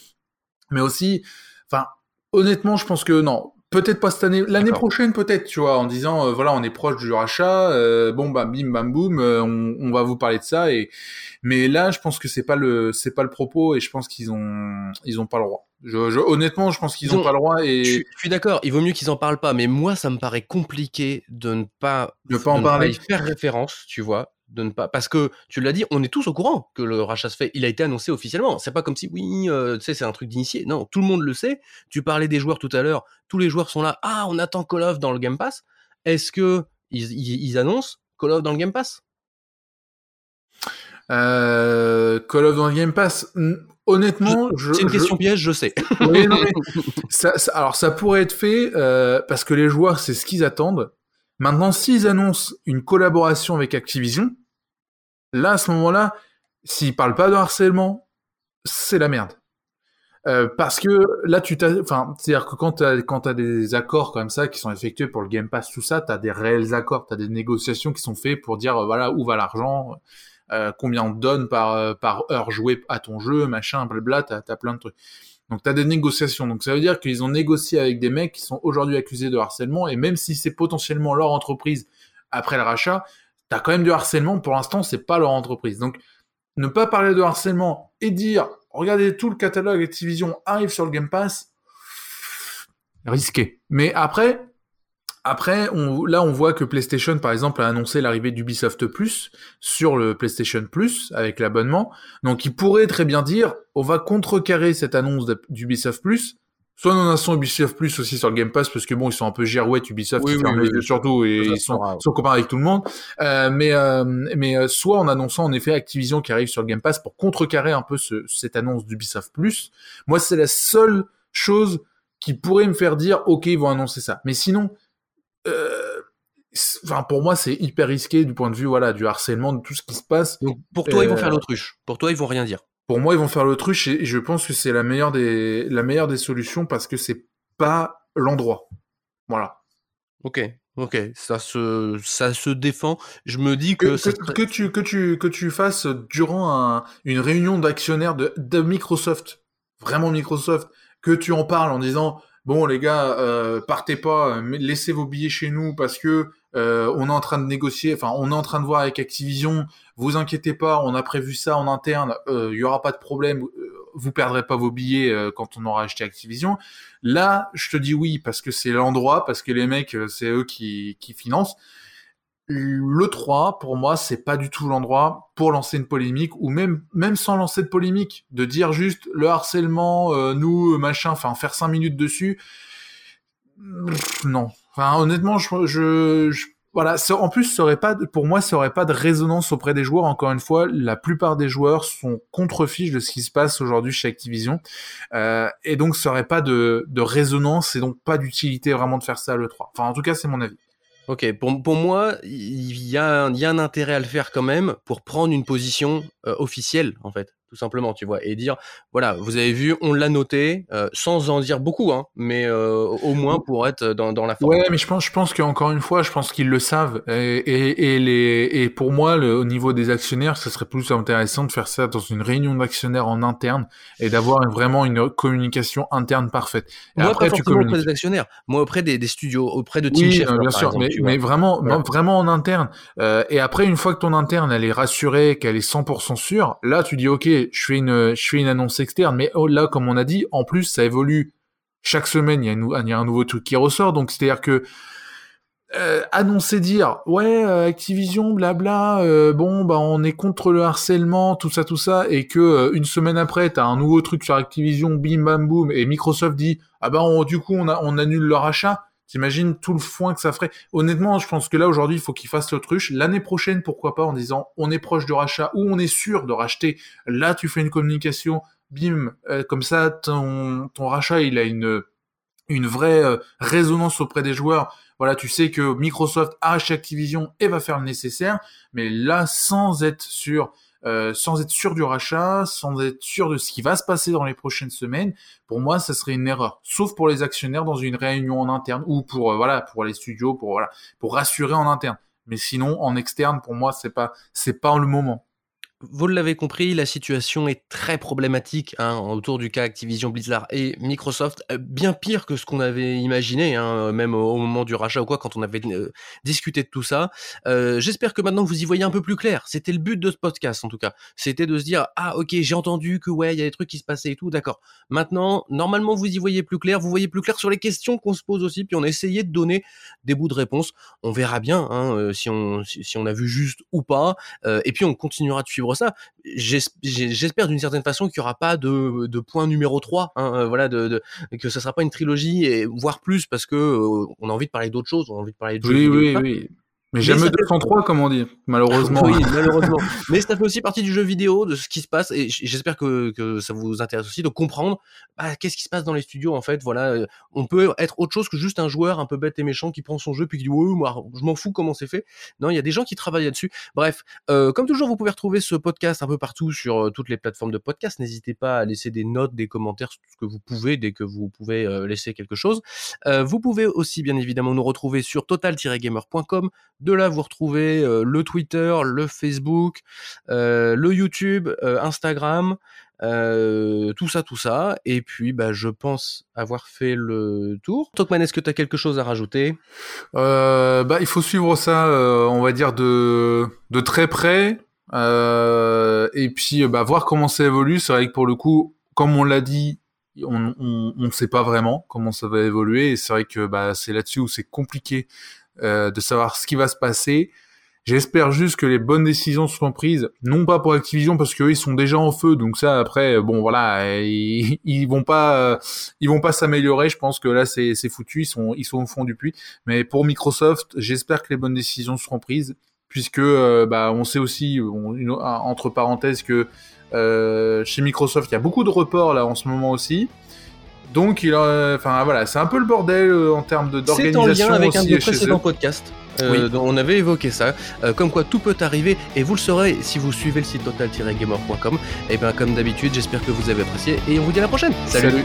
mais aussi, enfin honnêtement, je pense que non, peut-être pas cette année, l'année prochaine peut-être, tu vois, en disant euh, voilà on est proche du rachat, euh, bon bah bim bam boum, on, on, va vous parler de ça et mais là je pense que c'est pas le c'est pas le propos et je pense qu'ils ont ils ont pas le droit. Je, honnêtement, je pense qu'ils n'ont pas le droit. Et je, suis d'accord. Il vaut mieux qu'ils en parlent pas. Mais moi, ça me paraît compliqué de ne pas, de pas en parler, faire référence. Tu vois, de ne pas parce que tu l'as dit, on est tous au courant que le rachat se fait. Il a été annoncé officiellement. C'est pas comme si oui, euh, tu sais, c'est un truc d'initié. Non, tout le monde le sait. Tu parlais des joueurs tout à l'heure. Tous les joueurs sont là. Ah, on attend Call of dans le Game Pass. Est-ce que ils, ils, annoncent Call of dans le Game Pass? Euh, Call of dans le Game Pass honnêtement, c'est une question piège, je sais. ça, alors ça pourrait être fait euh, parce que les joueurs, c'est ce qu'ils attendent. Maintenant, s'ils annoncent une collaboration avec Activision, là, à ce moment-là, s'ils parlent pas de harcèlement, c'est la merde. Euh, parce que là, tu t'as, enfin, c'est-à-dire que quand t'as, quand t'as des accords comme ça qui sont effectués pour le Game Pass, tout ça, t'as des réels accords, t'as des négociations qui sont faits pour dire, euh, voilà, où va l'argent, euh, combien on donne par, euh, par heure jouée à ton jeu, machin, blabla, t'as as plein de trucs. Donc t'as des négociations. Donc ça veut dire qu'ils ont négocié avec des mecs qui sont aujourd'hui accusés de harcèlement, et même si c'est potentiellement leur entreprise après le rachat, t'as quand même du harcèlement. Pour l'instant, c'est pas leur entreprise. Donc ne pas parler de harcèlement et dire regardez tout le catalogue Activision arrive sur le Game Pass, risqué. Mais après, après, on, là, on voit que PlayStation, par exemple, a annoncé l'arrivée d'Ubisoft Plus sur le PlayStation Plus avec l'abonnement. Donc, il pourrait très bien dire, on va contrecarrer cette annonce d'Ubisoft Plus. Soit on a son Ubisoft Plus aussi sur le Game Pass parce que bon, ils sont un peu girouettes Ubisoft, Oui, oui, surtout et ils sont, sont copains avec tout le monde. Euh, mais euh, mais euh, soit en annonçant en effet Activision qui arrive sur le Game Pass pour contrecarrer un peu ce, cette annonce d'Ubisoft Plus. Moi, c'est la seule chose qui pourrait me faire dire ok, ils vont annoncer ça. Mais sinon, euh, enfin pour moi, c'est hyper risqué du point de vue voilà du harcèlement de tout ce qui se passe. Donc pour toi, ils vont Euh, faire l'autruche. Pour toi, ils vont rien dire. Pour moi, ils vont faire l'autruche et je pense que c'est la meilleure des la meilleure des solutions parce que c'est pas l'endroit. Voilà. Ok, ok, ça se, ça se défend. Je me dis Que, que, ça que tu que tu que tu fasses durant un- une réunion d'actionnaires de, de Microsoft, vraiment Microsoft, que tu en parles en disant bon les gars euh, partez pas, euh, laissez vos billets chez nous parce que euh, on est en train de négocier, enfin on est en train de voir avec Activision, vous inquiétez pas, on a prévu ça en interne, euh, il y aura pas de problème, euh, vous perdrez pas vos billets euh, quand on aura acheté Activision. Là, je te dis oui parce que c'est l'endroit, parce que les mecs euh, c'est eux qui qui financent. Le 3, pour moi, c'est pas du tout l'endroit pour lancer une polémique, ou même, même sans lancer de polémique, de dire juste le harcèlement, euh, nous, machin, enfin, faire 5 minutes dessus. Non. Enfin, honnêtement, je, je, voilà, en plus, ça aurait pas, pour moi, ça aurait pas de résonance auprès des joueurs. Encore une fois, la plupart des joueurs sont contre-fiches de ce qui se passe aujourd'hui chez Activision. Euh, et donc, ça aurait pas de, de résonance et donc pas d'utilité vraiment de faire ça à l'E3. Enfin, en tout cas, c'est mon avis. Ok, pour, moi, il y a, un- il y a un intérêt à le faire quand même pour prendre une position euh, officielle, en fait, tout simplement, tu vois, et dire, voilà, vous avez vu, on l'a noté, euh, sans en dire beaucoup, hein, mais euh, au moins pour être dans, dans la forme. Ouais, mais je pense, je pense qu'encore une fois, je pense qu'ils le savent. Et, et, et les, et pour moi, le, au niveau des actionnaires, ce serait plus intéressant de faire ça dans une réunion d'actionnaires en interne et d'avoir vraiment une communication interne parfaite. Et moi, après, pas tu auprès des actionnaires, moi auprès des, des studios, auprès de Team Oui, Schafer, non, bien sûr, exemple, mais, mais vraiment, vraiment en interne. Euh, et après, une fois que ton interne elle est rassurée, qu'elle est 100% sûre, là, tu dis ok, je fais une, je fais une annonce externe. Mais oh, là, comme on a dit, en plus, ça évolue chaque semaine. Il y a, un nouveau truc qui ressort, donc c'est à dire que euh, annoncer dire ouais euh, Activision blabla euh, bon bah on est contre le harcèlement tout ça tout ça et que une semaine après t'as un nouveau truc sur Activision bim bam boum et Microsoft dit ah bah on- du coup on on annule leur achat t'imagines tout le foin que ça ferait. Honnêtement je pense que là aujourd'hui il faut qu'ils fassent l'autruche. L'année prochaine pourquoi pas en disant on est proche de rachat ou on est sûr de racheter. Là tu fais une communication bim euh, comme ça ton rachat il a une vraie euh, résonance auprès des joueurs. Voilà, tu sais que Microsoft a acheté Activision et va faire le nécessaire, mais là, sans être sûr, euh, sans être sûr du rachat, sans être sûr de ce qui va se passer dans les prochaines semaines, pour moi, ça serait une erreur. Sauf pour les actionnaires dans une réunion en interne ou pour euh, voilà, pour les studios, pour voilà, pour rassurer en interne. Mais sinon, en externe, pour moi, c'est pas, c'est pas le moment. Vous l'avez compris, la situation est très problématique hein, autour du cas Activision Blizzard et Microsoft, euh, bien pire que ce qu'on avait imaginé, hein, même au, moment du rachat ou quoi, quand on avait euh, discuté de tout ça. Euh, J'espère que maintenant vous y voyez un peu plus clair. C'était le but de ce podcast en tout cas. C'était de se dire ah ok j'ai entendu que ouais il y a des trucs qui se passaient et tout, d'accord. Maintenant normalement vous y voyez plus clair, vous voyez plus clair sur les questions qu'on se pose aussi, puis on a essayé de donner des bouts de réponse. On verra bien hein, euh, si on a vu juste ou pas, Euh, et puis on continuera de suivre ça. J'espère d'une certaine façon qu'il n'y aura pas de, de point numéro 3, hein, euh, voilà, de, de- que ce sera pas une trilogie, et voire plus, parce que euh, on a envie de parler d'autres choses, on a envie de parler de Oui, oui, oui. Mais Mais jamais ça fait- 203, comme on dit, malheureusement. Oui, malheureusement. Mais ça fait aussi partie du jeu vidéo, de ce qui se passe, et j'espère que, que ça vous intéresse aussi de comprendre bah, qu'est-ce qui se passe dans les studios en fait. Voilà, euh, on peut être autre chose que juste un joueur un peu bête et méchant qui prend son jeu puis qui dit ouais, moi, je m'en fous comment c'est fait. Non, il y a des gens qui travaillent là-dessus. Bref, euh, comme toujours, vous pouvez retrouver ce podcast un peu partout sur euh, toutes les plateformes de podcast. N'hésitez pas à laisser des notes, des commentaires, ce que vous pouvez dès que vous pouvez euh, laisser quelque chose. Vous pouvez aussi bien évidemment nous retrouver sur total-gamer.com. De là, vous retrouvez euh, le Twitter, le Facebook, euh, le YouTube, euh, Instagram, euh, tout ça, tout ça. Et puis, bah, je pense avoir fait le tour. Tokman, est-ce que tu as quelque chose à rajouter? Euh, bah, il faut suivre ça, euh, on va dire de de très près, et puis bah voir comment ça évolue. C'est vrai que pour le coup, comme on l'a dit, on ne sait pas vraiment comment ça va évoluer et c'est vrai que bah, c'est là-dessus où c'est compliqué euh, de savoir ce qui va se passer. J'espère juste que les bonnes décisions seront prises, non pas pour Activision parce qu'eux ils sont déjà en feu, donc ça après bon voilà ils, ils vont pas ils vont pas s'améliorer. Je pense que là c'est foutu, ils sont ils sont au fond du puits. Mais pour Microsoft, j'espère que les bonnes décisions seront prises puisque euh, bah on sait aussi entre parenthèses que euh, chez Microsoft il y a beaucoup de reports là en ce moment aussi. Donc, il, enfin voilà, c'est un peu le bordel euh, en termes d'organisation. C'est en lien avec un de nos précédents podcasts. Euh, on avait évoqué ça, euh, comme quoi tout peut arriver, et vous le saurez si vous suivez le site total-gamer.com. Et bien comme d'habitude, j'espère que vous avez apprécié, et on vous dit à la prochaine. Salut.